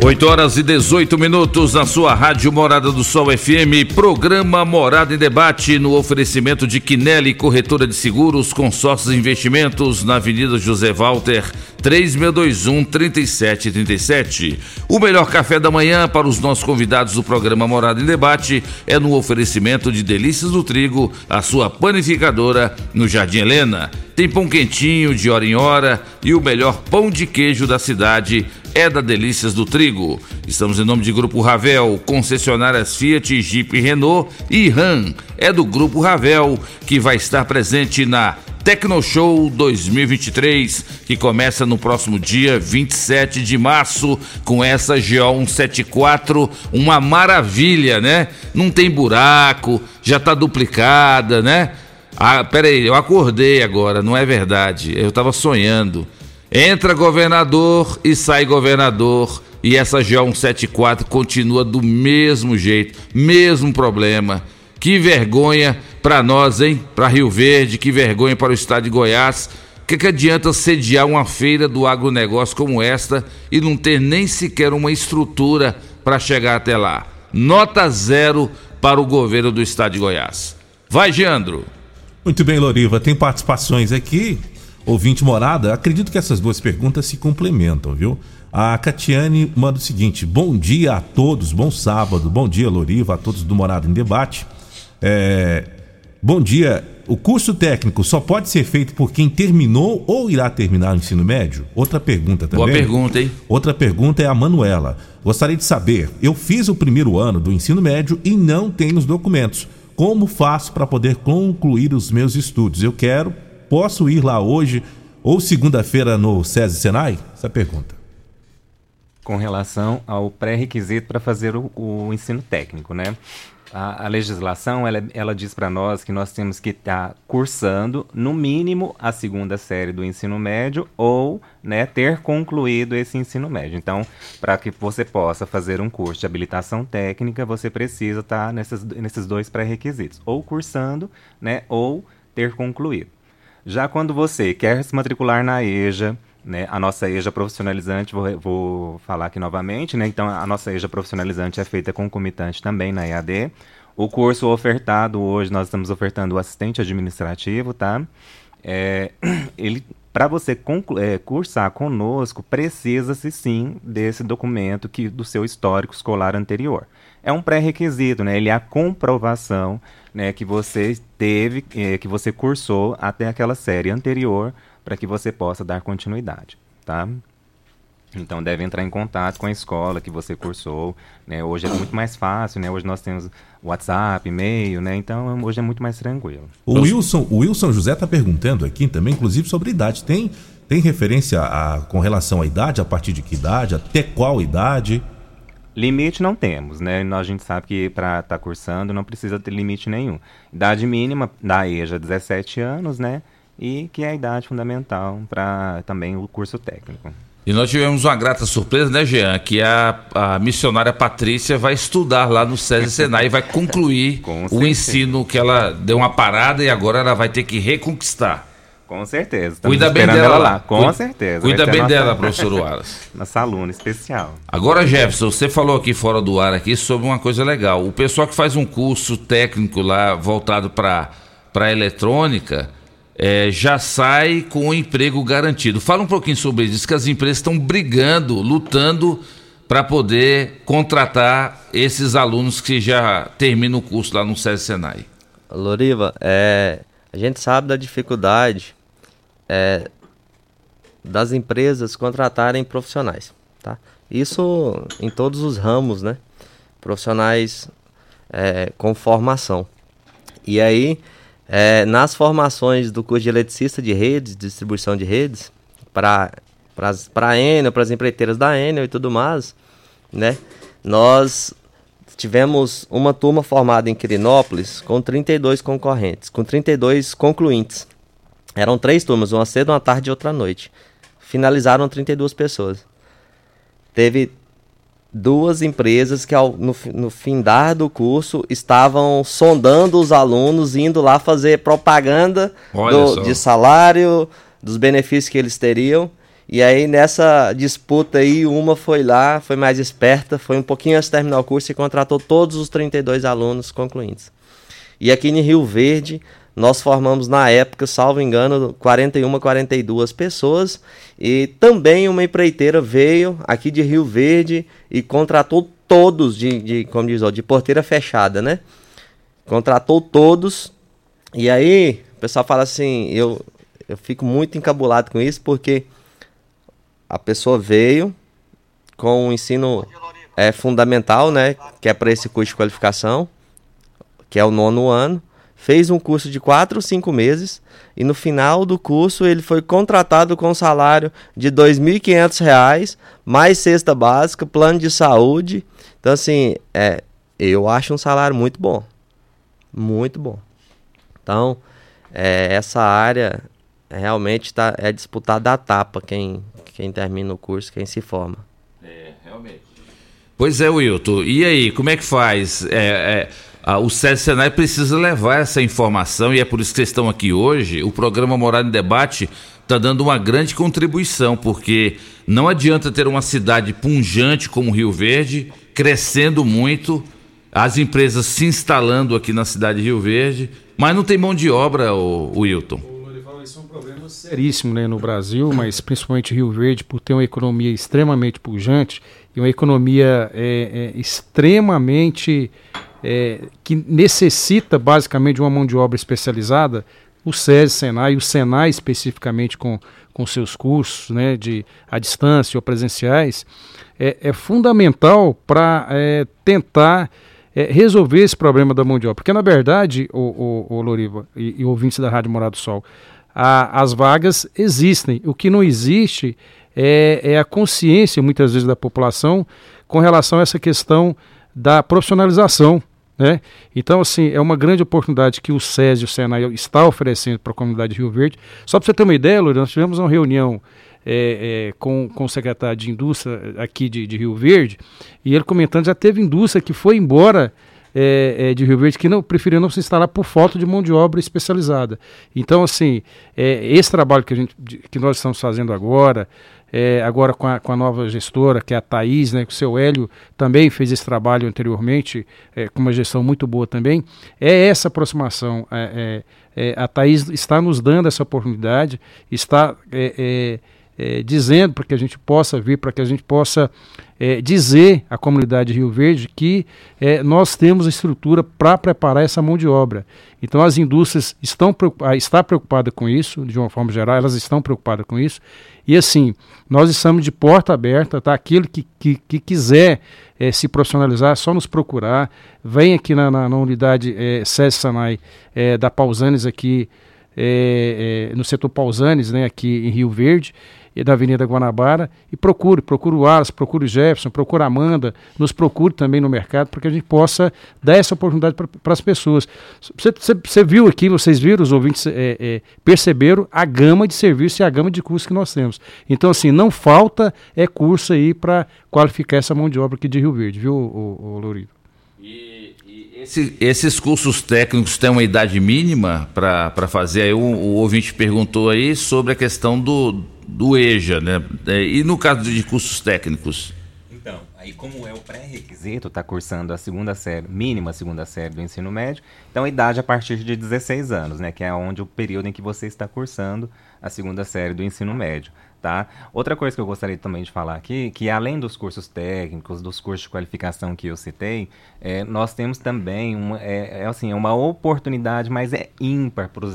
8 horas e 18 minutos na sua Rádio Morada do Sol FM, programa Morada em Debate, no oferecimento de Quinelli Corretora de Seguros, consórcios e investimentos, na Avenida José Walter, 3621-3737. O melhor café da manhã para os nossos convidados do programa Morada em Debate é no oferecimento de Delícias do Trigo, a sua panificadora no Jardim Helena. Tem pão quentinho de hora em hora e o melhor pão de queijo da cidade é da Delícias do Trigo. Estamos em nome de Grupo Ravel, concessionárias Fiat, Jeep, Renault e Ram. É do Grupo Ravel que vai estar presente na Tecnoshow 2023, que começa no próximo dia 27 de março com essa GO174, uma maravilha, né? Não tem buraco, já tá duplicada, né? Ah, peraí, eu acordei agora, não é verdade. Eu tava sonhando. Entra governador e sai governador. E essa G174 continua do mesmo jeito, mesmo problema. Que vergonha para nós, hein? Para Rio Verde, que vergonha para o estado de Goiás. O que, que adianta sediar uma feira do agronegócio como esta e não ter nem sequer uma estrutura para chegar até lá? Nota zero para o governo do estado de Goiás. Vai, Geandro. Muito bem, Loriva. Tem participações aqui. Ouvinte morada, acredito que essas duas perguntas se complementam, viu? A Catiane manda o seguinte: bom dia a todos, bom sábado, bom dia, Loriva, a todos do Morada em Debate. É, bom dia. O curso técnico só pode ser feito por quem terminou ou irá terminar o ensino médio? Outra pergunta também. Boa pergunta, hein? Outra pergunta é a Manuela. Gostaria de saber: eu fiz o primeiro ano do ensino médio e não tenho os documentos. Como faço para poder concluir os meus estudos? Eu quero, posso ir lá hoje ou segunda-feira no SESI Senai? Essa pergunta. Com relação ao pré-requisito para fazer o, o ensino técnico, né? A, a legislação ela, ela diz para nós que nós temos que estar cursando no mínimo a segunda série do ensino médio ou né, ter concluído esse ensino médio. Então, para que você possa fazer um curso de habilitação técnica, você precisa estar nesses, nesses dois pré-requisitos, ou cursando, né, ou ter concluído. Já quando você quer se matricular na EJA, né, a nossa EJA profissionalizante, vou, vou falar aqui novamente, né, então a nossa EJA profissionalizante é feita concomitante também na EAD. O curso ofertado hoje, nós estamos ofertando o assistente administrativo, tá? É, [CLEARS THROAT] ele, para você é, cursar conosco, precisa-se sim desse documento que do seu histórico escolar anterior. É um pré-requisito, né? Ele é a comprovação, né, que você teve, eh, que você cursou até aquela série anterior para que você possa dar continuidade, tá? Então deve entrar em contato com a escola que você cursou, né? Hoje é muito mais fácil, né? Hoje nós temos WhatsApp, e-mail, né? Então hoje é muito mais tranquilo. O Wilson, o Wilson José está perguntando aqui também, inclusive, sobre idade. Tem, tem referência a, com relação à idade, a partir de que idade, até qual idade? Limite não temos, né? A gente sabe que para estar cursando não precisa ter limite nenhum. Idade mínima da EJA 17 anos, né? E que é a idade fundamental para também o curso técnico. E nós tivemos uma grata surpresa, né, Jean? Que a, a missionária Patrícia vai estudar lá no SESI Senai e vai concluir [LAUGHS] o ensino que ela deu uma parada e agora ela vai ter que reconquistar. Com certeza. Estamos Cuida bem dela ela lá. lá. Com Cuida- certeza. cuida bem nossa- dela, professor Wallace. [LAUGHS] Nossa aluna especial. Agora, Jefferson, você falou aqui fora do ar aqui sobre uma coisa legal. O pessoal que faz um curso técnico lá voltado para para eletrônica eh, já sai com o emprego garantido. Fala um pouquinho sobre isso. Diz que as empresas estão brigando, lutando para poder contratar esses alunos que já terminam o curso lá no SESI Senai. Loriva, é, a gente sabe da dificuldade é, das empresas contratarem profissionais. tá? Isso em todos os ramos, né? Profissionais é, com formação. E aí, é, nas formações do curso de eletricista de redes, distribuição de redes, para a Enel, para as empreiteiras da Enel e tudo mais, né? Nós tivemos uma turma formada em Quirinópolis com 32 concorrentes, com 32 concluintes. Eram três turmas, uma cedo, uma tarde e outra noite. Finalizaram 32 pessoas. Teve duas empresas que ao, no, no findar do curso estavam sondando os alunos, indo lá fazer propaganda do, de salário, dos benefícios que eles teriam. E aí nessa disputa aí, uma foi lá, foi mais esperta, foi um pouquinho antes de terminar o curso e contratou todos os 32 alunos concluintes. E aqui em Rio Verde, nós formamos na época, salvo engano, 41, 42 pessoas. E também uma empreiteira veio aqui de Rio Verde e contratou todos de, de como diz, ó, de porteira fechada, né? Contratou todos. E aí, o pessoal fala assim, eu, eu fico muito encabulado com isso, porque a pessoa veio com o ensino é, fundamental, né? Que é para esse curso de qualificação, que é o nono ano fez um curso de 4 ou 5 meses e no final do curso ele foi contratado com um salário de R$ 2.500, mais cesta básica, plano de saúde. Então, assim, é, eu acho um salário muito bom. Muito bom. Então, é, essa área realmente tá, é disputada a tapa quem, quem termina o curso, quem se forma. É, realmente. Pois é, Wilton. E aí, como é que faz? É, é ah, o SESI Senai precisa levar essa informação e é por isso que vocês estão aqui hoje. O programa Morar em Debate está dando uma grande contribuição, porque não adianta ter uma cidade punjante como Rio Verde, crescendo muito, as empresas se instalando aqui na cidade de Rio Verde, mas não tem mão de obra, o, Wilton. Isso é um problema seríssimo né, no Brasil, mas principalmente Rio Verde, por ter uma economia extremamente pujante e uma economia é, é, extremamente é, que necessita basicamente de uma mão de obra especializada, o SESI, Senai, o Senai especificamente com, com seus cursos né, de à distância ou presenciais, é, é fundamental para é, tentar é, resolver esse problema da mão de obra. Porque, na verdade, o, o, o Loriva e, e ouvintes da Rádio Morado do Sol, a, as vagas existem. O que não existe é, é a consciência, muitas vezes, da população com relação a essa questão da profissionalização. Né? Então, assim, é uma grande oportunidade que o SESI o Senai está oferecendo para a comunidade de Rio Verde. Só para você ter uma ideia, Lourdes, nós tivemos uma reunião é, é, com, com o secretário de Indústria aqui de, de, Rio Verde, e ele comentando, já teve indústria que foi embora é, é de Rio Verde que não preferiu não se instalar por falta de mão de obra especializada. Então, assim, é, esse trabalho que, a gente, que nós estamos fazendo agora, é, agora com a, com a, nova gestora, que é a Thaís, né, que o seu Hélio também fez esse trabalho anteriormente, é, com uma gestão muito boa também, é essa aproximação. É, é, é a Thaís está nos dando essa oportunidade, está é, dizendo para que a gente possa vir, para que a gente possa dizer à comunidade de Rio Verde que nós temos a estrutura para preparar essa mão de obra. Então as indústrias estão está preocupadas com isso, de uma forma geral, elas estão preocupadas com isso, e assim, nós estamos de porta aberta, tá? Aquele que, que, que quiser é, se profissionalizar, é só nos procurar. Vem aqui na, na, na unidade é, SES Sanai é, da Pausanes aqui, é, é, no setor Pausanes, né, aqui em Rio Verde da Avenida Guanabara e procure, procure o Alas, procure o Jefferson, procure a Amanda, nos procure também no mercado para que a gente possa dar essa oportunidade para as pessoas. Você, viu aqui, vocês viram, os ouvintes é, é, perceberam a gama de serviços e a gama de cursos que nós temos. Então, assim, não falta é curso aí para qualificar essa mão de obra aqui de Rio Verde, viu, o, o e esse, esses cursos técnicos têm uma idade mínima para fazer? Aí o, o ouvinte perguntou aí sobre a questão do do EJA, né? É, e no caso de cursos técnicos? Então, Aí, como é o pré-requisito, está cursando a segunda série, mínima segunda série do ensino médio, então a idade a partir de 16 anos, né? Que é onde o período em que você está cursando a segunda série do ensino médio. Tá? Outra coisa que eu gostaria também de falar aqui, que além dos cursos técnicos, dos cursos de qualificação que eu citei, é, nós temos também uma, é, é assim, uma oportunidade, mas é ímpar para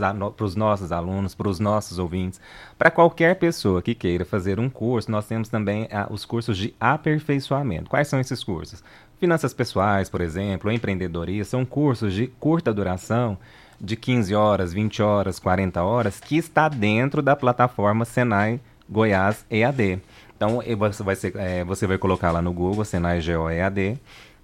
os nossos alunos, para os nossos ouvintes, para qualquer pessoa que queira fazer um curso, nós temos também a, os cursos de aperfeiçoamento. Quais são esses cursos? Finanças pessoais, por exemplo, empreendedoria, são cursos de curta duração de 15 horas, 20 horas, 40 horas, que está dentro da plataforma Senai Goiás EAD. Então você vai, ser, é, você vai colocar lá no Google Senai Geo EAD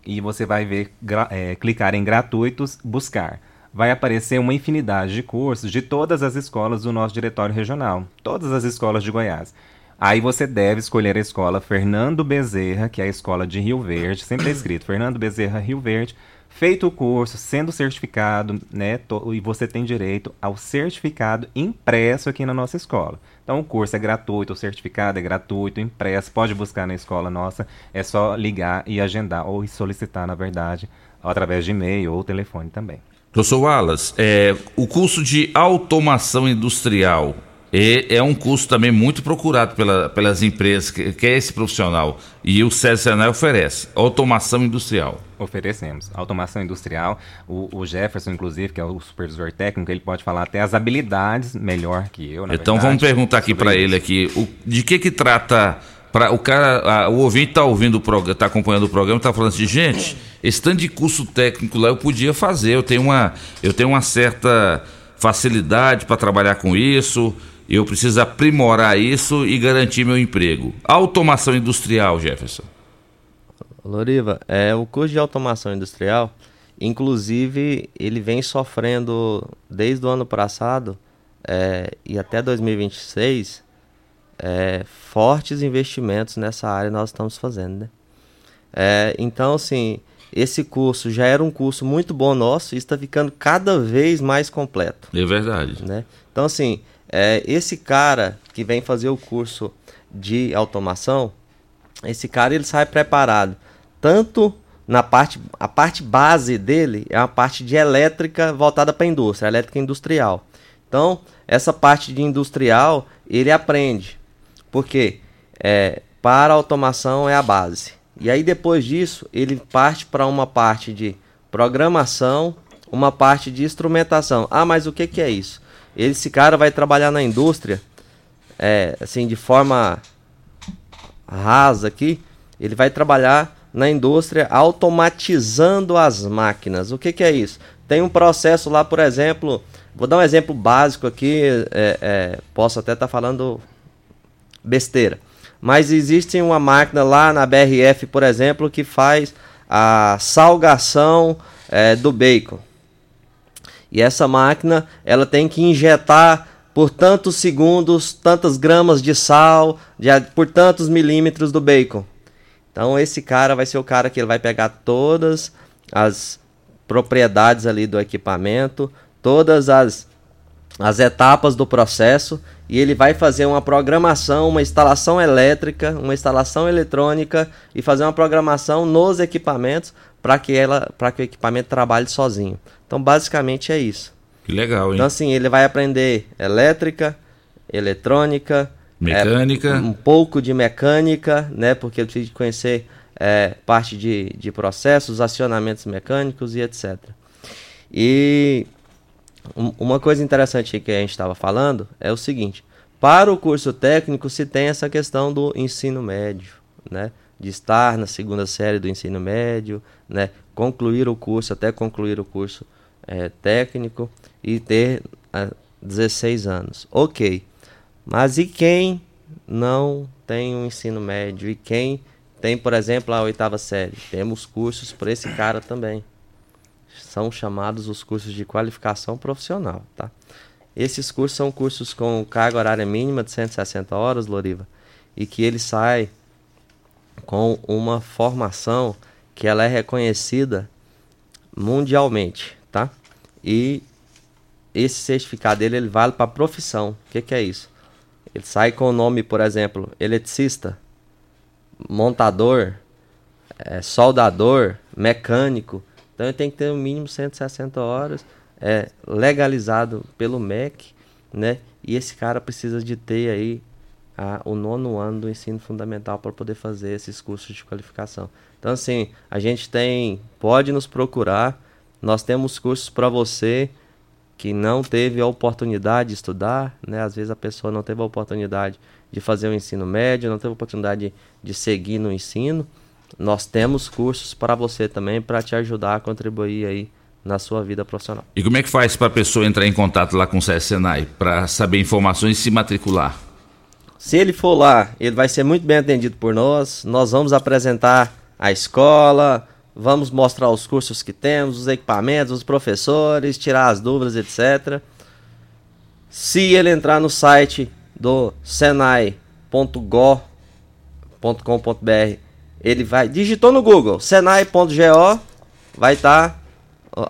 e você vai ver, é, clicar em gratuitos, buscar. Vai aparecer uma infinidade de cursos de todas as escolas do nosso diretório regional, todas as escolas de Goiás. Aí você deve escolher a escola Fernando Bezerra, que é a escola de Rio Verde, sempre é escrito Fernando Bezerra Rio Verde, Feito o curso, sendo certificado, né, e você tem direito ao certificado impresso aqui na nossa escola. Então o curso é gratuito, o certificado é gratuito, impresso, pode buscar na escola nossa, é só ligar e agendar, ou solicitar, na verdade, através de e-mail ou telefone também. Professor Wallace, é, o curso de automação industrial é, é um curso também muito procurado pela, pelas empresas, que, que é esse profissional. E o Senai oferece automação industrial. Oferecemos. Automação industrial. O, o, Jefferson, inclusive, que é o supervisor técnico, ele pode falar até as habilidades melhor que eu. então verdade, vamos perguntar aqui para ele aqui. O, de que que trata para o cara, a, o ouvinte está ouvindo o programa, está acompanhando o programa, está falando assim, gente, esse tanto de curso técnico lá eu podia fazer, eu tenho uma, eu tenho uma certa facilidade para trabalhar com isso, eu preciso aprimorar isso e garantir meu emprego. Automação industrial, Jefferson. Loriva, é, o curso de automação industrial, inclusive, ele vem sofrendo desde o ano passado é, e até 2026 é, fortes investimentos nessa área nós estamos fazendo. Né? É, então, assim, esse curso já era um curso muito bom nosso e está ficando cada vez mais completo. É verdade. Né? Então, assim, é, esse cara que vem fazer o curso de automação, esse cara ele sai preparado tanto na parte a parte base dele é uma parte de elétrica voltada para a indústria, elétrica industrial. Então essa parte de industrial ele aprende, porque é, para automação é a base. E aí depois disso ele parte para uma parte de programação, uma parte de instrumentação. Ah, mas o que, que é isso? Esse cara vai trabalhar na indústria, é, assim de forma rasa aqui, ele vai trabalhar na indústria automatizando as máquinas. O que, que é isso? Tem um processo lá, por exemplo, vou dar um exemplo básico aqui, é, é, posso até estar tá falando besteira, mas existe uma máquina lá na BRF, por exemplo, que faz a salgação é, do bacon. E essa máquina ela tem que injetar por tantos segundos, tantas gramas de sal, de, por tantos milímetros do bacon. Então esse cara vai ser o cara que ele vai pegar todas as propriedades ali do equipamento, todas as, as etapas do processo e ele vai fazer uma programação, uma instalação elétrica, uma instalação eletrônica e fazer uma programação nos equipamentos para que ela, para que o equipamento trabalhe sozinho. Então basicamente é isso. Que legal, hein? Então assim, ele vai aprender elétrica, eletrônica, Mecânica. É, um pouco de mecânica, né? Porque ele precisa conhecer é, parte de, de processos, acionamentos mecânicos e etc. E um, uma coisa interessante que a gente estava falando é o seguinte: para o curso técnico se tem essa questão do ensino médio, né? De estar na segunda série do ensino médio, né? Concluir o curso, até concluir o curso é, técnico e ter 16 anos. Ok. Mas e quem não tem um ensino médio? E quem tem, por exemplo, a oitava série? Temos cursos para esse cara também. São chamados os cursos de qualificação profissional, tá? Esses cursos são cursos com carga horária mínima de 160 horas, Loriva, e que ele sai com uma formação que ela é reconhecida mundialmente, tá? E esse certificado dele ele vale para profissão. O que, que é isso? Ele sai com o nome, por exemplo, eletricista, montador, é, soldador, mecânico. Então ele tem que ter no mínimo 160 horas, é, legalizado pelo MEC, né? E esse cara precisa de ter aí a, o nono ano do ensino fundamental para poder fazer esses cursos de qualificação. Então assim, a gente tem, pode nos procurar, nós temos cursos para você que não teve a oportunidade de estudar, né? Às vezes a pessoa não teve a oportunidade de fazer o ensino médio, não teve a oportunidade de, de seguir no ensino. Nós temos cursos para você também para te ajudar a contribuir aí na sua vida profissional. E como é que faz para a pessoa entrar em contato lá com o CS Senai para saber informações e se matricular? Se ele for lá, ele vai ser muito bem atendido por nós. Nós vamos apresentar a escola, vamos mostrar os cursos que temos, os equipamentos, os professores, tirar as dúvidas, etc. Se ele entrar no site do senai.go.com.br, ele vai digitou no Google senai.go, vai estar tá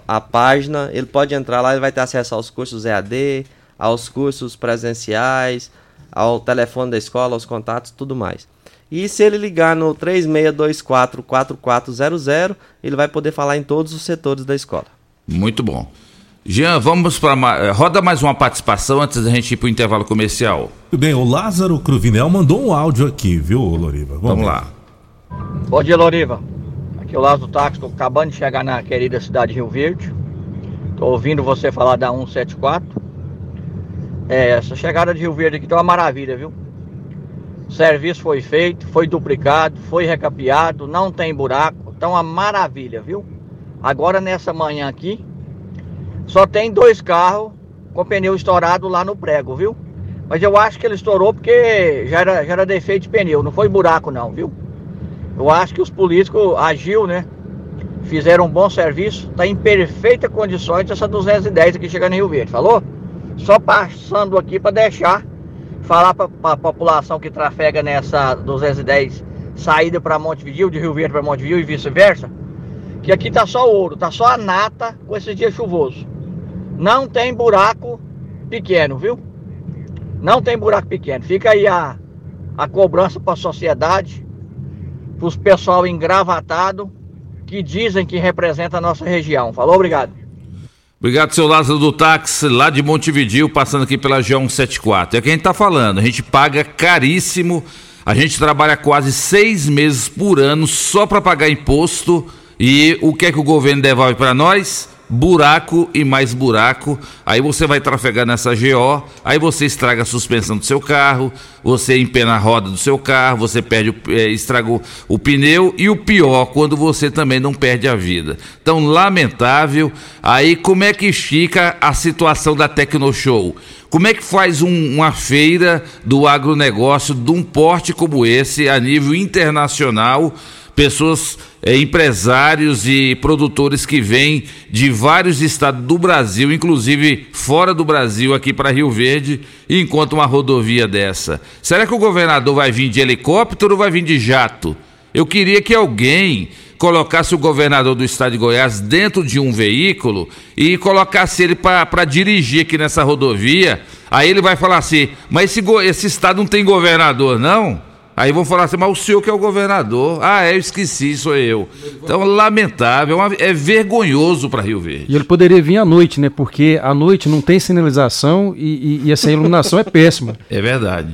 a página, ele pode entrar lá, ele vai ter acesso aos cursos EAD, aos cursos presenciais, ao telefone da escola, aos contatos, tudo mais. E se ele ligar no 36244400, ele vai poder falar em todos os setores da escola. Muito bom. Jean, vamos para. Roda mais uma participação antes da gente ir para o intervalo comercial. Bem, o Lázaro Cruvinel mandou um áudio aqui, viu, Loriva? Vamos, Vamos lá. Bom dia, Loriva. Aqui é o Lázaro Táxi, estou acabando de chegar na querida cidade de Rio Verde. Estou ouvindo você falar da 174. É, essa chegada de Rio Verde aqui tá uma maravilha, viu? O serviço foi feito, foi duplicado, foi recapeado, não tem buraco, tá uma maravilha, viu? Agora nessa manhã aqui, só tem dois carros com pneu estourado lá no prego, viu? Mas eu acho que ele estourou porque já era, já era defeito de pneu, não foi buraco não, viu? Eu acho que os políticos agiu, né? Fizeram um bom serviço, tá em perfeita condições essa 210 aqui chegando em Rio Verde, falou? Só passando aqui para deixar falar para a população que trafega nessa 210 saída para Montevideo, de Rio Verde para Montevideo e vice-versa, que aqui tá só ouro, tá só a nata com esses dias chuvosos. Não tem buraco pequeno, viu? Não tem buraco pequeno. Fica aí a, a cobrança para a sociedade, para os pessoal engravatado que dizem que representa a nossa região. Falou, obrigado. Obrigado, seu Lázaro do táxi, lá de Montevidil, passando aqui pela G174. É quem a gente está falando, a gente paga caríssimo, a gente trabalha quase seis meses por ano só para pagar imposto e o que é que o governo devolve para nós? Buraco e mais buraco. Aí você vai trafegar nessa GO, aí você estraga a suspensão do seu carro, você empena a roda do seu carro, você perde, é, estragou o pneu e o pior, quando você também não perde a vida. Então, lamentável. Aí, como é que fica a situação da Tecnoshow? Como é que faz um, uma feira do agronegócio de um porte como esse a nível internacional? pessoas, é, empresários e produtores que vêm de vários estados do Brasil, inclusive fora do Brasil, aqui para Rio Verde, e encontram uma rodovia dessa. Será que o governador vai vir de helicóptero ou vai vir de jato? Eu queria que alguém colocasse o governador do estado de Goiás dentro de um veículo e colocasse ele para dirigir aqui nessa rodovia. Aí ele vai falar assim: mas esse, esse estado não tem governador, não? Aí vão falar assim, mas o senhor que é o governador. Ah, é, eu esqueci, sou eu. Então, lamentável, é, é vergonhoso para Rio Verde. E ele poderia vir à noite, né? Porque à noite não tem sinalização e, e, e essa iluminação é péssima. [LAUGHS] É verdade.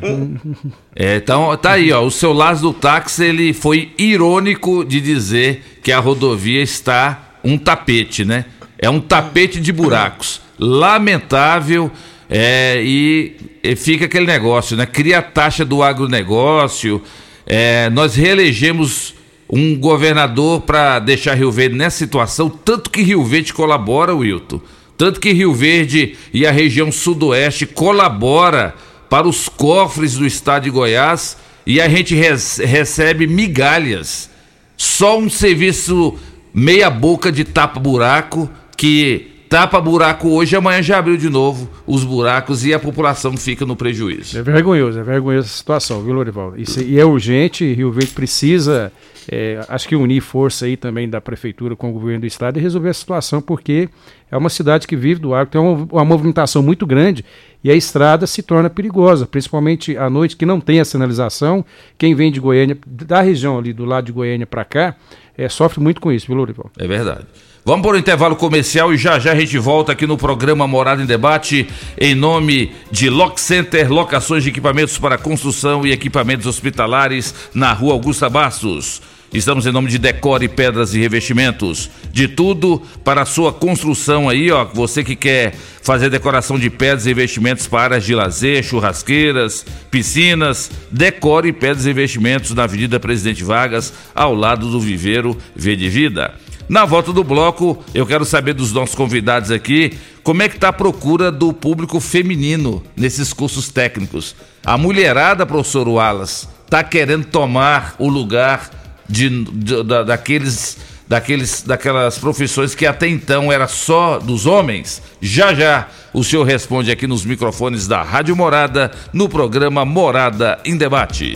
É, então, tá aí, ó. O seu Lázaro do táxi, ele foi irônico de dizer que a rodovia está um tapete, né? É um tapete de buracos. Lamentável. É, e, e, fica aquele negócio, né? Cria a taxa do agronegócio. É, nós reelegemos um governador para deixar Rio Verde nessa situação, tanto que Rio Verde colabora, Wilton. Tanto que Rio Verde e a região sudoeste colabora para os cofres do estado de Goiás e a gente recebe migalhas. Só um serviço meia boca de tapa-buraco que tapa buraco hoje, amanhã já abriu de novo os buracos e a população fica no prejuízo. É vergonhoso, é vergonhosa essa situação, viu, Lorival? Isso, e é urgente, Rio Verde precisa, é, acho que unir força aí também da prefeitura com o governo do estado e resolver a situação, porque é uma cidade que vive do agro, tem uma, uma movimentação muito grande e a estrada se torna perigosa, principalmente à noite, que não tem a sinalização. Quem vem de Goiânia, da região ali do lado de Goiânia para cá, é, sofre muito com isso, viu, Lourival? É verdade. Vamos para o intervalo comercial e já já a gente volta aqui no programa Morada em Debate em nome de Lock Center, locações de equipamentos para construção e equipamentos hospitalares na rua Augusta Bastos. Estamos em nome de Decore Pedras e Revestimentos. De tudo para a sua construção aí, ó. Você que quer fazer decoração de pedras e revestimentos para áreas de lazer, churrasqueiras, piscinas. Decore Pedras e Revestimentos na Avenida Presidente Vargas, ao lado do Viveiro Verde Vida. Na volta do bloco, eu quero saber dos nossos convidados aqui como é que está a procura do público feminino nesses cursos técnicos. A mulherada, professor Wallace, está querendo tomar o lugar de, de- da- daqueles, daqueles, daquelas profissões que até então era só dos homens? Já já o senhor responde aqui nos microfones da Rádio Morada, no programa Morada em Debate.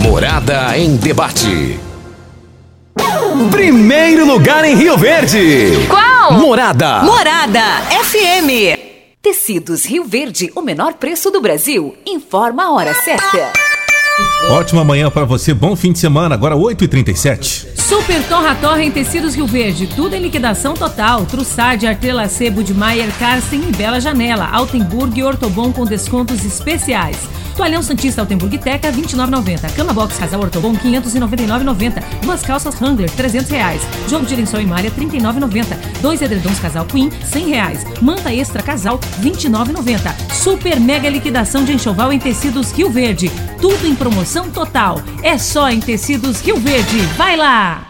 Morada em debate. Primeiro lugar em Rio Verde. Qual? Morada. Morada FM. Tecidos Rio Verde, o menor preço do Brasil. Informa a hora certa. Ótima manhã para você, bom fim de semana, agora 8h37. Super Torra Torra em Tecidos Rio Verde, tudo em liquidação total. Trussardi, de Maier, Carsten e Bela Janela. Altenburg e Ortobon com descontos especiais. Toalhão Santista Altenburg Teca, 29,90. Cama Box Casal Ortobon, 599,90. Duas calças Wrangler, 300 reais. Jogo de lençol em malha, 39,90. Dois edredons Casal Queen, 100 reais. Manta Extra Casal, 29,90. Super mega liquidação de enxoval em Tecidos Rio Verde. Tudo em promoção total. É só em Tecidos Rio Verde. Vai lá!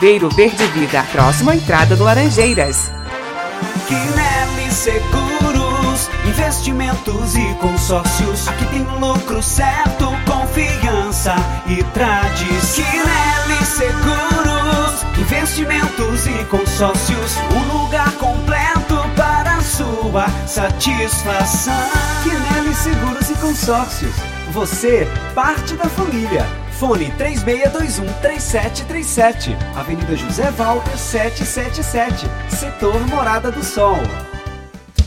Viveiro Verde Vida, próximo à entrada do Laranjeiras. Quinelli Seguros, investimentos e consórcios. Aqui tem lucro certo, confiança e tradição. Quinelli Seguros, investimentos e consórcios. Um lugar completo para sua satisfação. Quinelli Seguros e Consórcios. Você, parte da família. Fone 3621-3737. Avenida José Walter 777. Setor Morada do Sol.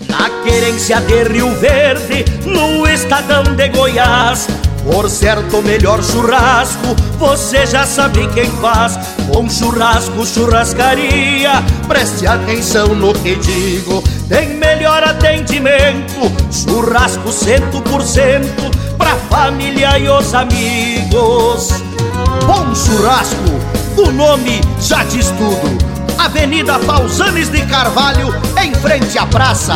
Na querência de Rio Verde, no estadão de Goiás. Por certo, melhor churrasco, você já sabe quem faz. Bom churrasco, churrascaria, preste atenção no que digo. Tem melhor atendimento, churrasco cento por cento, pra família e os amigos. Bom churrasco, o nome já diz tudo. Avenida Pausanes de Carvalho, em frente à praça.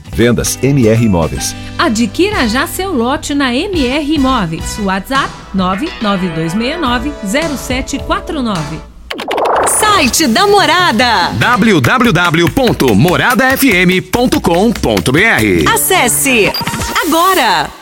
Vendas MR Imóveis. Adquira já seu lote na MR Imóveis. WhatsApp 992690749. Site da Morada. www.moradafm.com.br Acesse agora.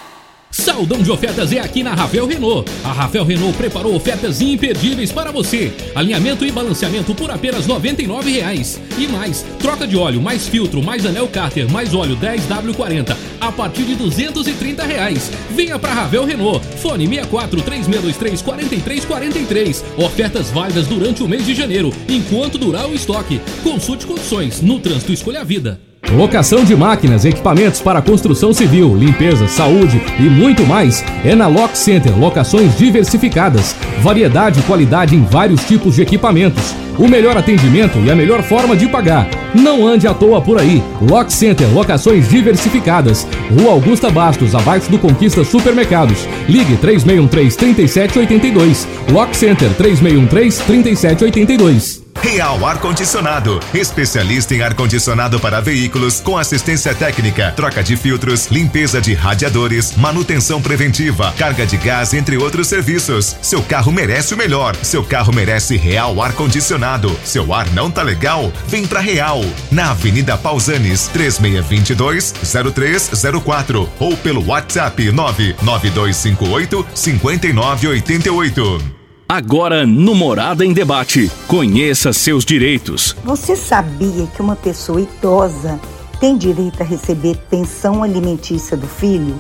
Saudão de ofertas é aqui na Ravel Renault. A Ravel Renault preparou ofertas imperdíveis para você. Alinhamento e balanceamento por apenas 99 reais. E mais, troca de óleo, mais filtro, mais anel cárter, mais óleo 10W40 a partir de 230 reais. Venha para Ravel Renault. Fone 64 3623 4343. Ofertas válidas durante o mês de janeiro, enquanto durar o estoque. Consulte condições. No trânsito escolha a vida. Locação de máquinas, equipamentos para construção civil, limpeza, saúde e muito mais é na Lock Center. Locações diversificadas, variedade e qualidade em vários tipos de equipamentos. O melhor atendimento e a melhor forma de pagar. Não ande à toa por aí. Lock Center, locações diversificadas. Rua Augusta Bastos, abaixo do Conquista Supermercados. Ligue 3613 3782. Lock Center 3613 3782. Real Ar Condicionado, especialista em ar condicionado para veículos com assistência técnica, troca de filtros, limpeza de radiadores, manutenção preventiva, carga de gás, entre outros serviços. Seu carro merece o melhor. Seu carro merece Real Ar Condicionado. Seu ar não tá legal? Vem pra Real. Na Avenida Pausanes, 3622 0304 ou pelo WhatsApp 99258 5988. Agora no Morada em Debate. Conheça seus direitos. Você sabia que uma pessoa idosa tem direito a receber pensão alimentícia do filho?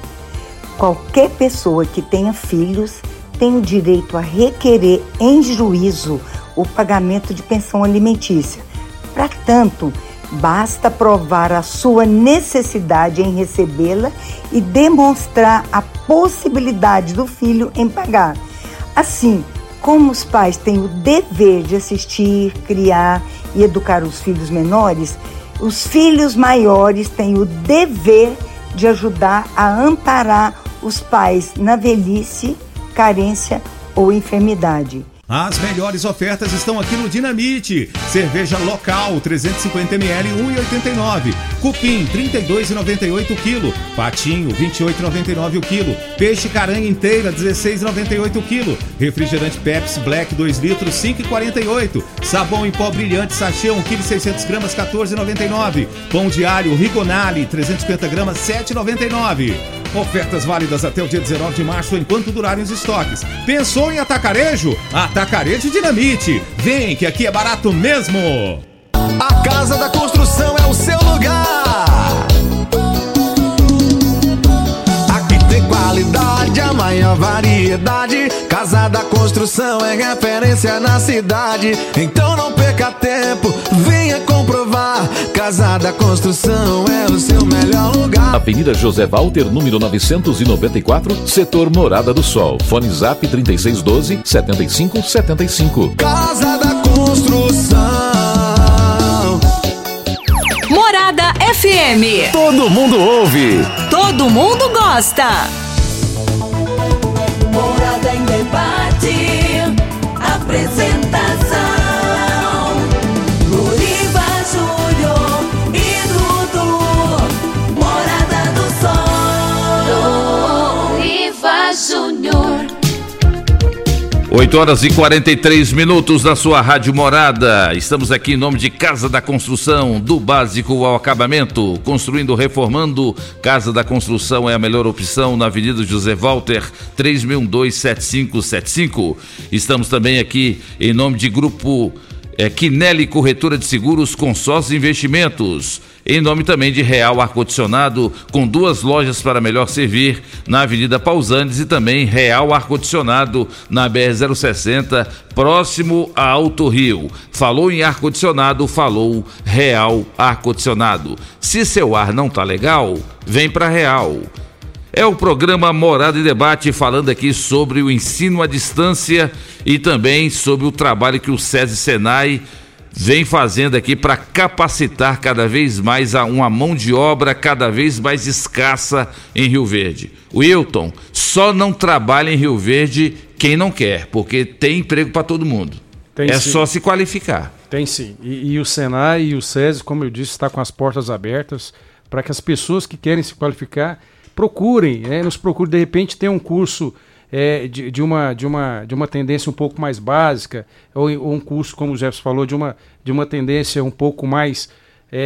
Qualquer pessoa que tenha filhos tem o direito a requerer em juízo o pagamento de pensão alimentícia. Para tanto, basta provar a sua necessidade em recebê-la e demonstrar a possibilidade do filho em pagar. Assim, como os pais têm o dever de assistir, criar e educar os filhos menores, os filhos maiores têm o dever de ajudar a amparar os pais na velhice, carência ou enfermidade. As melhores ofertas estão aqui no Dinamite. Cerveja local 350ml 1,89. Cupim 32,98 kg. Patinho 28,99 o quilo. Peixe caranha inteira 16,98 kg. Refrigerante Pepsi Black 2 litros 5,48. Sabão em pó brilhante sachê 1 kg 600 gramas 14,99. Pão alho Rigonale 350 gramas 7,99. Ofertas válidas até o dia 19 de março enquanto durarem os estoques. Pensou em atacarejo? Atacarejo Dinamite. Vem que aqui é barato mesmo. A Casa da Construção é o seu lugar. Aqui tem qualidade, a maior variedade. Casa da Construção é referência na cidade. Então não perca tempo, venha comprovar. Casa da Construção é o seu melhor lugar. Avenida José Walter, número 994, setor Morada do Sol. Fone Zap 3612 7575. Casa da Construção. Morada FM. Todo mundo ouve. Todo mundo gosta. 8 horas e 43 minutos na sua Rádio Morada. Estamos aqui em nome de Casa da Construção, do básico ao acabamento. Construindo, reformando. Casa da Construção é a melhor opção na Avenida José Walter, 36127575. Estamos também aqui em nome de Grupo é, Quinelli Corretora de Seguros Consórcio Investimentos. Em nome também de Real Ar-Condicionado, com duas lojas para melhor servir, na Avenida Pausantes e também Real Ar-Condicionado, na BR-060, próximo a Alto Rio. Falou em ar-condicionado, falou Real Ar-Condicionado. Se seu ar não tá legal, vem para Real. É o programa Morada e Debate falando aqui sobre o ensino à distância e também sobre o trabalho que o SESI Senai vem fazendo aqui para capacitar cada vez mais a uma mão de obra cada vez mais escassa em Rio Verde. O Wilton só não trabalha em Rio Verde quem não quer, porque tem emprego para todo mundo. Tem é sim. só se qualificar. Tem sim. E, e o Senai e o SESI, como eu disse, está com as portas abertas para que as pessoas que querem se qualificar procurem, né, nos procurem. De repente tem um curso é, de, de, uma, de, uma, de uma tendência um pouco mais básica, ou, ou um curso, como o Jefferson falou, de uma, de uma tendência um pouco mais é,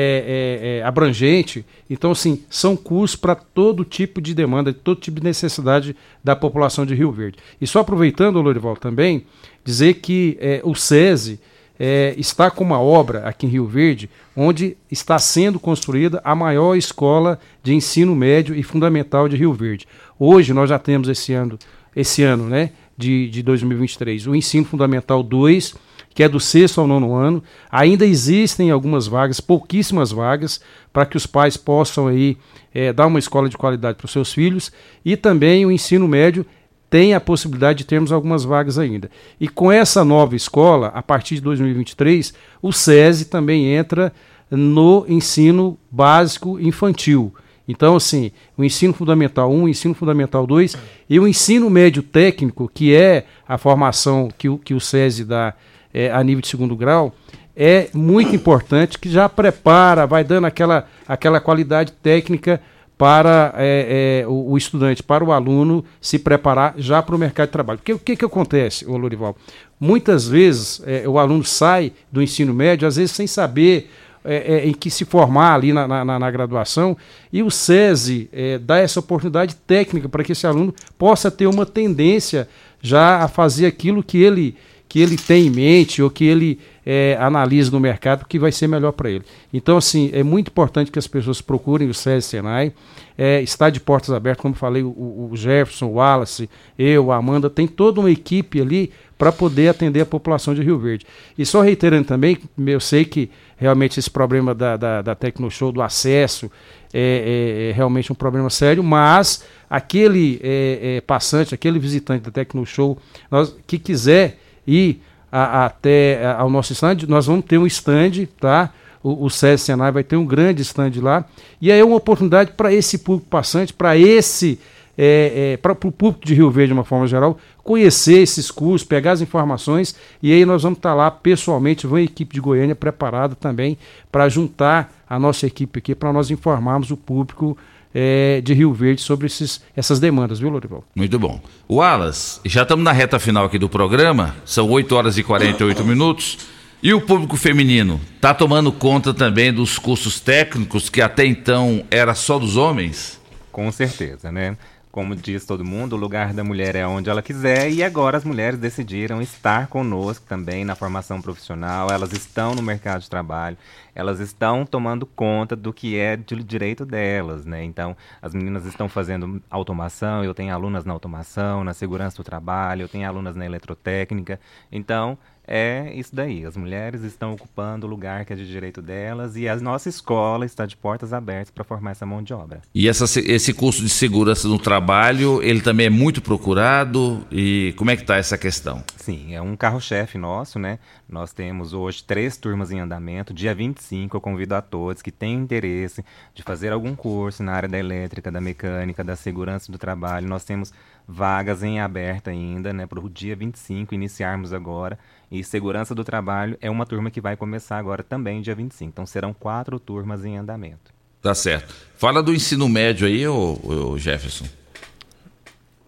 é, é, abrangente. Então, assim, são cursos para todo tipo de demanda, todo tipo de necessidade da população de Rio Verde. E só aproveitando, Lorival, também, dizer que é, o SESI é, está com uma obra aqui em Rio Verde, onde está sendo construída a maior escola de ensino médio e fundamental de Rio Verde. Hoje nós já temos esse ano, esse ano né, de, de 2023, o ensino fundamental 2, que é do sexto ao nono ano. Ainda existem algumas vagas, pouquíssimas vagas, para que os pais possam aí, é, dar uma escola de qualidade para os seus filhos. E também o ensino médio tem a possibilidade de termos algumas vagas ainda. E com essa nova escola, a partir de 2023, o SESI também entra no ensino básico infantil. Então, assim, o ensino fundamental 1, o ensino fundamental 2 e o ensino médio técnico, que é a formação que o, que o SESI dá é, a nível de segundo grau, é muito importante, que já prepara, vai dando aquela, aquela qualidade técnica para é, é, o, o, estudante, para o aluno se preparar já para o mercado de trabalho. Porque o que, que acontece, ô Lorival? Muitas vezes é, o aluno sai do ensino médio, às vezes sem saber é, é, em que se formar ali na, na, na graduação, e o SESI é, dá essa oportunidade técnica para que esse aluno possa ter uma tendência já a fazer aquilo que ele, que ele tem em mente ou que ele é, analisa no mercado que vai ser melhor para ele. Então, assim, é muito importante que as pessoas procurem o SESI Senai. É, está de portas abertas, como falei, o, o Jefferson, o Wallace, eu, a Amanda, tem toda uma equipe ali para poder atender a população de Rio Verde. E só reiterando também, eu sei que realmente esse problema da, da, da Tecnoshow, do acesso, é, é, é, realmente um problema sério, mas aquele é, é, passante, aquele visitante da Tecnoshow nós, que quiser ir a, até ao nosso stand, nós vamos ter um stand, tá? O, o SESI Senai vai ter um grande stand lá. E aí é uma oportunidade para esse público passante, para esse, é, é, para o público de Rio Verde de uma forma geral, conhecer esses cursos, pegar as informações e aí nós vamos estar tá lá pessoalmente, vamos a equipe de Goiânia preparada também para juntar a nossa equipe aqui para nós informarmos o público é, de Rio Verde sobre esses, essas demandas, viu, Lorival? Muito bom. Wallace, já estamos na reta final aqui do programa, são 8 horas e 48 minutos. E o público feminino está tomando conta também dos cursos técnicos que até então era só dos homens? Com certeza, né? Como diz todo mundo, o lugar da mulher é onde ela quiser e agora as mulheres decidiram estar conosco também na formação profissional. Elas estão no mercado de trabalho, elas estão tomando conta do que é de direito delas, né? Então, as meninas estão fazendo automação, eu tenho alunas na automação, na segurança do trabalho, eu tenho alunas na eletrotécnica. Então, é isso daí. As mulheres estão ocupando o lugar que é de direito delas e a nossa escola está de portas abertas para formar essa mão de obra. E essa, esse curso de segurança no trabalho, ele também é muito procurado e como é que está essa questão? Sim, é um carro-chefe nosso, né? Nós temos hoje três turmas em andamento. Dia 25 eu convido a todos que têm interesse de fazer algum curso na área da elétrica, da mecânica, da segurança do trabalho. Nós temos vagas em aberto ainda, né, para o dia 25 iniciarmos agora. E segurança do trabalho é uma turma que vai começar agora também dia 25. Então serão quatro turmas em andamento. Tá certo. Fala do ensino médio aí, ô, ô Jefferson.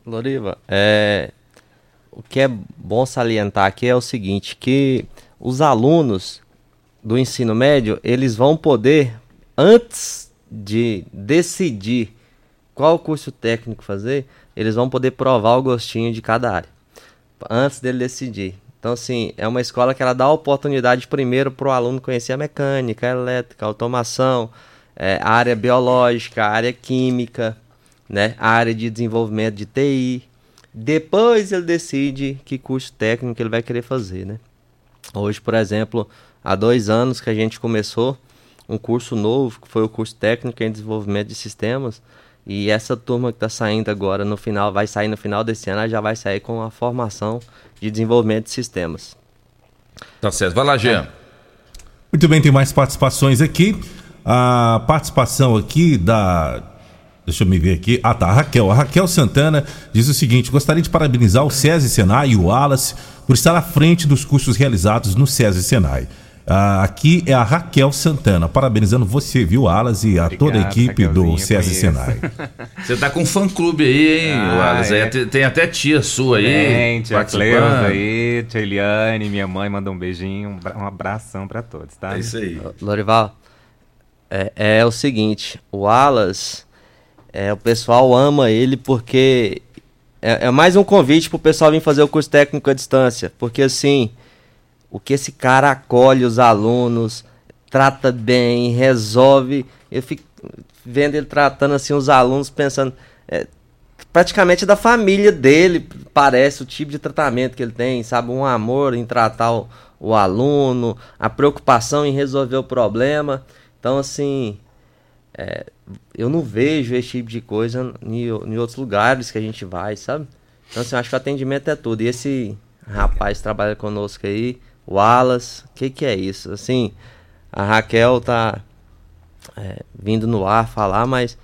Loriva, é, o que é bom salientar aqui é o seguinte, que os alunos do ensino médio, eles vão poder, antes de decidir qual curso técnico fazer, eles vão poder provar o gostinho de cada área, antes dele decidir. Então, assim, é uma escola que ela dá oportunidade primeiro para o aluno conhecer a mecânica, a elétrica, a automação, é, a área biológica, a área química, né, a área de desenvolvimento de TI. Depois ele decide que curso técnico ele vai querer fazer, né? Hoje, por exemplo, há dois anos que a gente começou um curso novo, que foi o curso técnico em desenvolvimento de sistemas, e essa turma que está saindo agora no final, vai sair no final desse ano, já vai sair com a formação de desenvolvimento de sistemas. Tá certo. Vai lá, Jean. Muito bem, tem mais participações aqui. A participação aqui da. Deixa eu me ver aqui. Ah, tá. A Raquel. A Raquel Santana diz o seguinte: gostaria de parabenizar o SESI Senai e o Wallace por estar à frente dos cursos realizados no SESI Senai. Ah, aqui é a Raquel Santana, parabenizando você, viu, Alas, e a Obrigado, toda a equipe do SESI Senai. Você tá com um fã-clube aí, hein, ah, Alas? É. Tem até tia sua aí. Tem, tia Cleusa aí, tia Eliane, minha mãe manda um beijinho, um abração para todos, tá? É isso aí. Lorival, é, é o seguinte, o Alas, é, o pessoal ama ele porque é, é mais um convite pro pessoal vir fazer o curso técnico à distância, porque assim o que esse cara acolhe os alunos, trata bem, resolve. Eu fico vendo ele tratando assim os alunos, pensando. É, praticamente da família dele, parece o tipo de tratamento que ele tem, sabe? Um amor em tratar o, o aluno, a preocupação em resolver o problema. Então, assim, é, eu não vejo esse tipo de coisa em, em outros lugares que a gente vai, sabe? Então, assim, eu acho que o atendimento é tudo. E esse rapaz trabalha conosco aí, Wallace, o que, que é isso? Assim, a Raquel tá é, vindo no ar falar, mas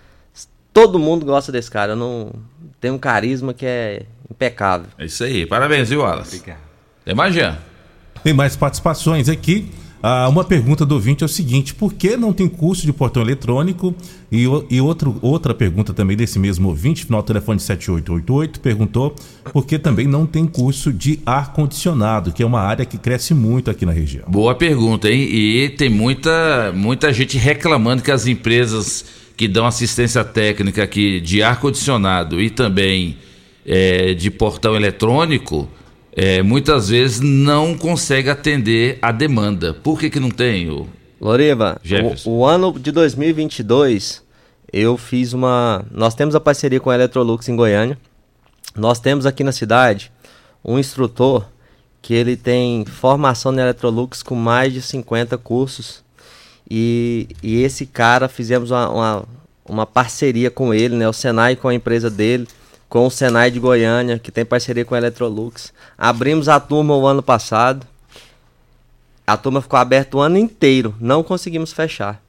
todo mundo gosta desse cara. Eu não tem um carisma que é impecável. É isso aí. Parabéns, viu, Wallace? Obrigado. Tem mais, Jean? Tem mais participações aqui. Ah, uma pergunta do ouvinte é o seguinte: por que não tem curso de portão eletrônico? E, e outro, outra pergunta também desse mesmo ouvinte, final do telefone 7888, perguntou por que também não tem curso de ar-condicionado, que é uma área que cresce muito aqui na região. Boa pergunta, hein? E tem muita, muita gente reclamando que as empresas que dão assistência técnica aqui de ar-condicionado e também é, de portão eletrônico, é, muitas vezes não conseguem atender a demanda. Por que, que não tem? ô? Loriva, o, o ano de 2022, eu fiz uma. Nós temos a parceria com a Electrolux em Goiânia. Nós temos aqui na cidade um instrutor que ele tem formação na Electrolux com mais de 50 cursos. E, e esse cara, fizemos uma, uma, uma parceria com ele, né? O Senai com a empresa dele, com o Senai de Goiânia, que tem parceria com a Electrolux. Abrimos a turma o ano passado. A turma ficou aberta o ano inteiro, não conseguimos fechar.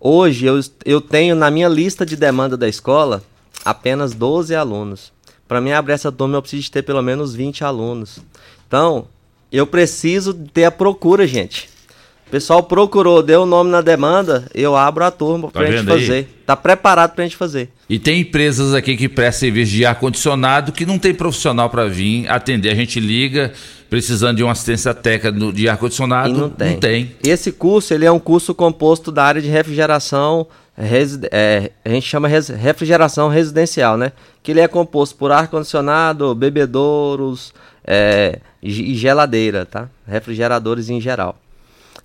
Hoje eu, eu tenho na minha lista de demanda da escola apenas 12 alunos. Para mim abrir essa turma eu preciso ter pelo menos 20 alunos. Então, eu preciso ter a procura, gente. O pessoal procurou, deu o nome na demanda, eu abro a turma Tá pra gente vendo aí? fazer. Tá preparado pra gente fazer. E tem empresas aqui que prestam serviço de ar-condicionado que não tem profissional para vir atender. A gente liga precisando de uma assistência técnica de ar-condicionado. Não tem. Não tem. Esse curso ele é um curso composto da área de refrigeração, resi- é, a gente chama res- refrigeração residencial, né? Que ele é composto por ar-condicionado, bebedouros é, e geladeira, tá? Refrigeradores em geral.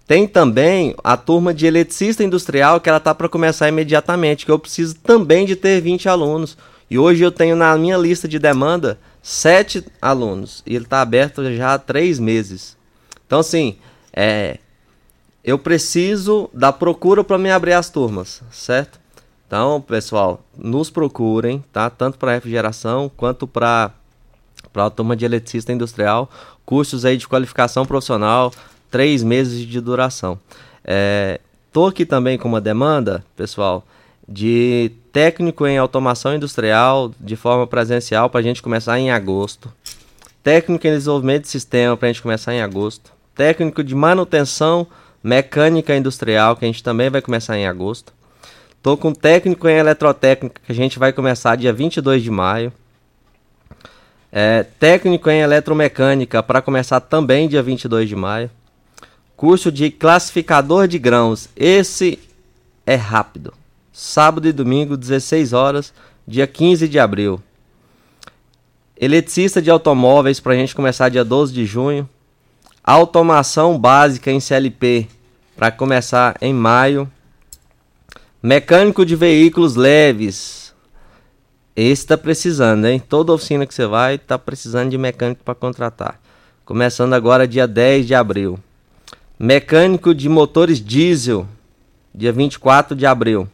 Tem também a turma de eletricista industrial que ela tá para começar imediatamente, que eu preciso também de ter 20 alunos. E hoje eu tenho na minha lista de demanda 7 alunos. E ele está aberto já há 3 meses. Então, assim, é, eu preciso da procura para me abrir as turmas, certo? Então, pessoal, nos procurem, tá? Tanto para refrigeração quanto para para a turma de eletricista industrial, cursos aí de qualificação profissional, três meses de duração. É, tô aqui também com uma demanda, pessoal, de técnico em automação industrial de forma presencial para a gente começar em agosto. Técnico em desenvolvimento de sistema para a gente começar em agosto. Técnico de manutenção mecânica industrial que a gente também vai começar em agosto. Tô com técnico em eletrotécnica que a gente vai começar dia 22 de maio. É, técnico em eletromecânica para começar também dia 22 de maio. Curso de classificador de grãos. Esse é rápido. Sábado e domingo, 16 horas, dia 15 de abril. Eletricista de automóveis para a gente começar dia 12 de junho. Automação básica em CLP para começar em maio. Mecânico de veículos leves. Esse está precisando, hein? Toda oficina que você vai está precisando de mecânico para contratar. Começando agora dia 10 de abril. Mecânico de motores diesel, dia 24 de abril.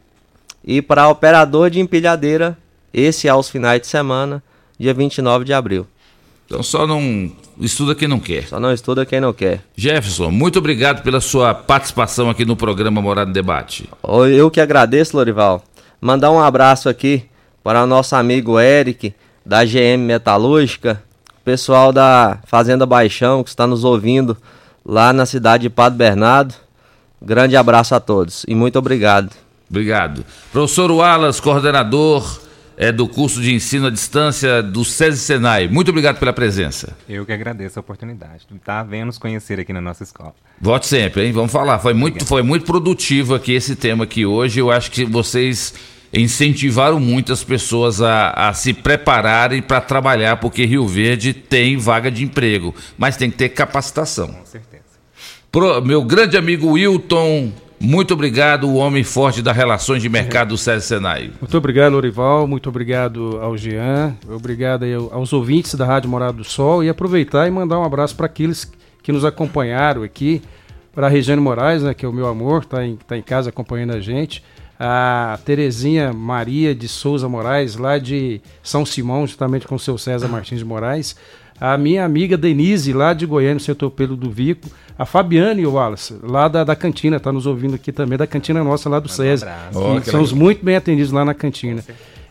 E para operador de empilhadeira, esse aos finais de semana, dia 29 de abril. Então só não estuda quem não quer. Só não estuda quem não quer. Jefferson, muito obrigado pela sua participação aqui no programa Morada em Debate. Eu que agradeço, Lorival. Mandar um abraço aqui para o nosso amigo Eric, da GM Metalúrgica, pessoal da Fazenda Baixão, que está nos ouvindo lá na cidade de Padre Bernardo. Grande abraço a todos e muito obrigado. Obrigado. Professor Wallace, coordenador é, do curso de ensino à distância do SESI Senai. Muito obrigado pela presença. Eu que agradeço a oportunidade de estar vendo nos conhecer aqui na nossa escola. Volte sempre, hein? Vamos falar. Foi muito, foi muito produtivo aqui esse tema aqui hoje. Eu acho que vocês incentivaram muito as pessoas a, a se prepararem para trabalhar, porque Rio Verde tem vaga de emprego, mas tem que ter capacitação. Com certeza. Meu grande amigo Wilton, muito obrigado, o homem forte das relações de mercado do SESI Senai. Muito obrigado, Lorival. Muito obrigado ao Jean. Obrigado aos ouvintes da Rádio Morada do Sol. E aproveitar e mandar um abraço para aqueles que nos acompanharam aqui. Para a Regiane Moraes, né, que é o meu amor, está em, tá em casa acompanhando a gente. A Terezinha Maria de Souza Moraes, lá de São Simão, justamente com o seu César Martins de Moraes. A minha amiga Denise, lá de Goiânia, no setor Pelo do Vico. A Fabiane Wallace, lá da, da cantina, está nos ouvindo aqui também, da cantina nossa lá do SESI. que que somos legal. muito bem atendidos lá na cantina.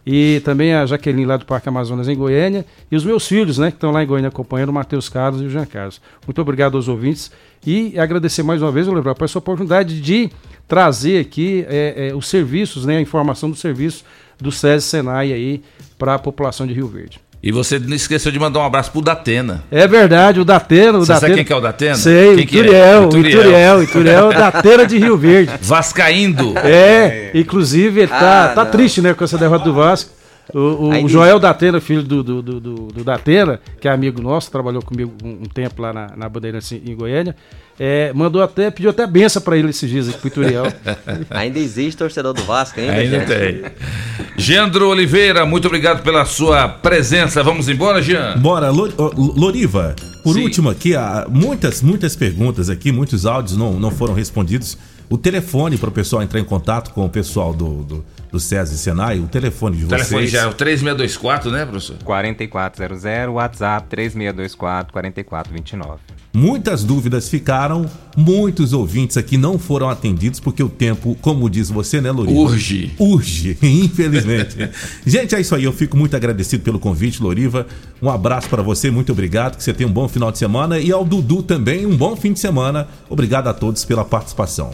e também a Jaqueline lá do Parque Amazonas em Goiânia, e os meus filhos, né, que estão lá em Goiânia acompanhando, o Matheus Carlos e o Jean Carlos. Muito obrigado aos ouvintes e agradecer mais uma vez, vou lembrar, por essa oportunidade de trazer aqui é, é, os serviços, né, a informação dos serviços do SESI Senai aí para a população de Rio Verde. E você não esqueceu de mandar um abraço pro Datena. É verdade, o Datena. O Você Datena. sabe quem que é o Datena? Sei, Quem o que é? Ituriel, Ituriel. Ituriel, o Ituriel é o [LAUGHS] Datena de Rio Verde. Vascaindo. É, inclusive ele tá, Ah, tá não. triste, né, com essa derrota do Vasco. O, o- Aí Joel Datena, filho do, do, do, do- do Datena, que é amigo nosso, trabalhou comigo um, um tempo lá na, na Bandeirantes em Goiânia, é, mandou até, pediu até benção pra ele esses dias aqui pro Ituriel. [LAUGHS] Ainda existe torcedor do Vasco ainda? Ainda gente? tem. Gendro Oliveira, muito obrigado pela sua presença. Vamos embora, Jean? Bora, Loriva, por último aqui, há muitas, muitas perguntas aqui, muitos áudios não, não foram respondidos. O telefone para o pessoal entrar em contato com o pessoal do, do, do SESI e Senai, o telefone de O vocês. telefone já é o 3624, né, professor? 4400, WhatsApp 3624 4429. Muitas dúvidas ficaram, muitos ouvintes aqui não foram atendidos porque o tempo, como diz você, né, Loriva? Urge. Urge, [LAUGHS] infelizmente. Gente, é isso aí. Eu fico muito agradecido pelo convite, Loriva. Um abraço para você, muito obrigado. Que você tenha um bom final de semana e ao Dudu também um bom fim de semana. Obrigado a todos pela participação.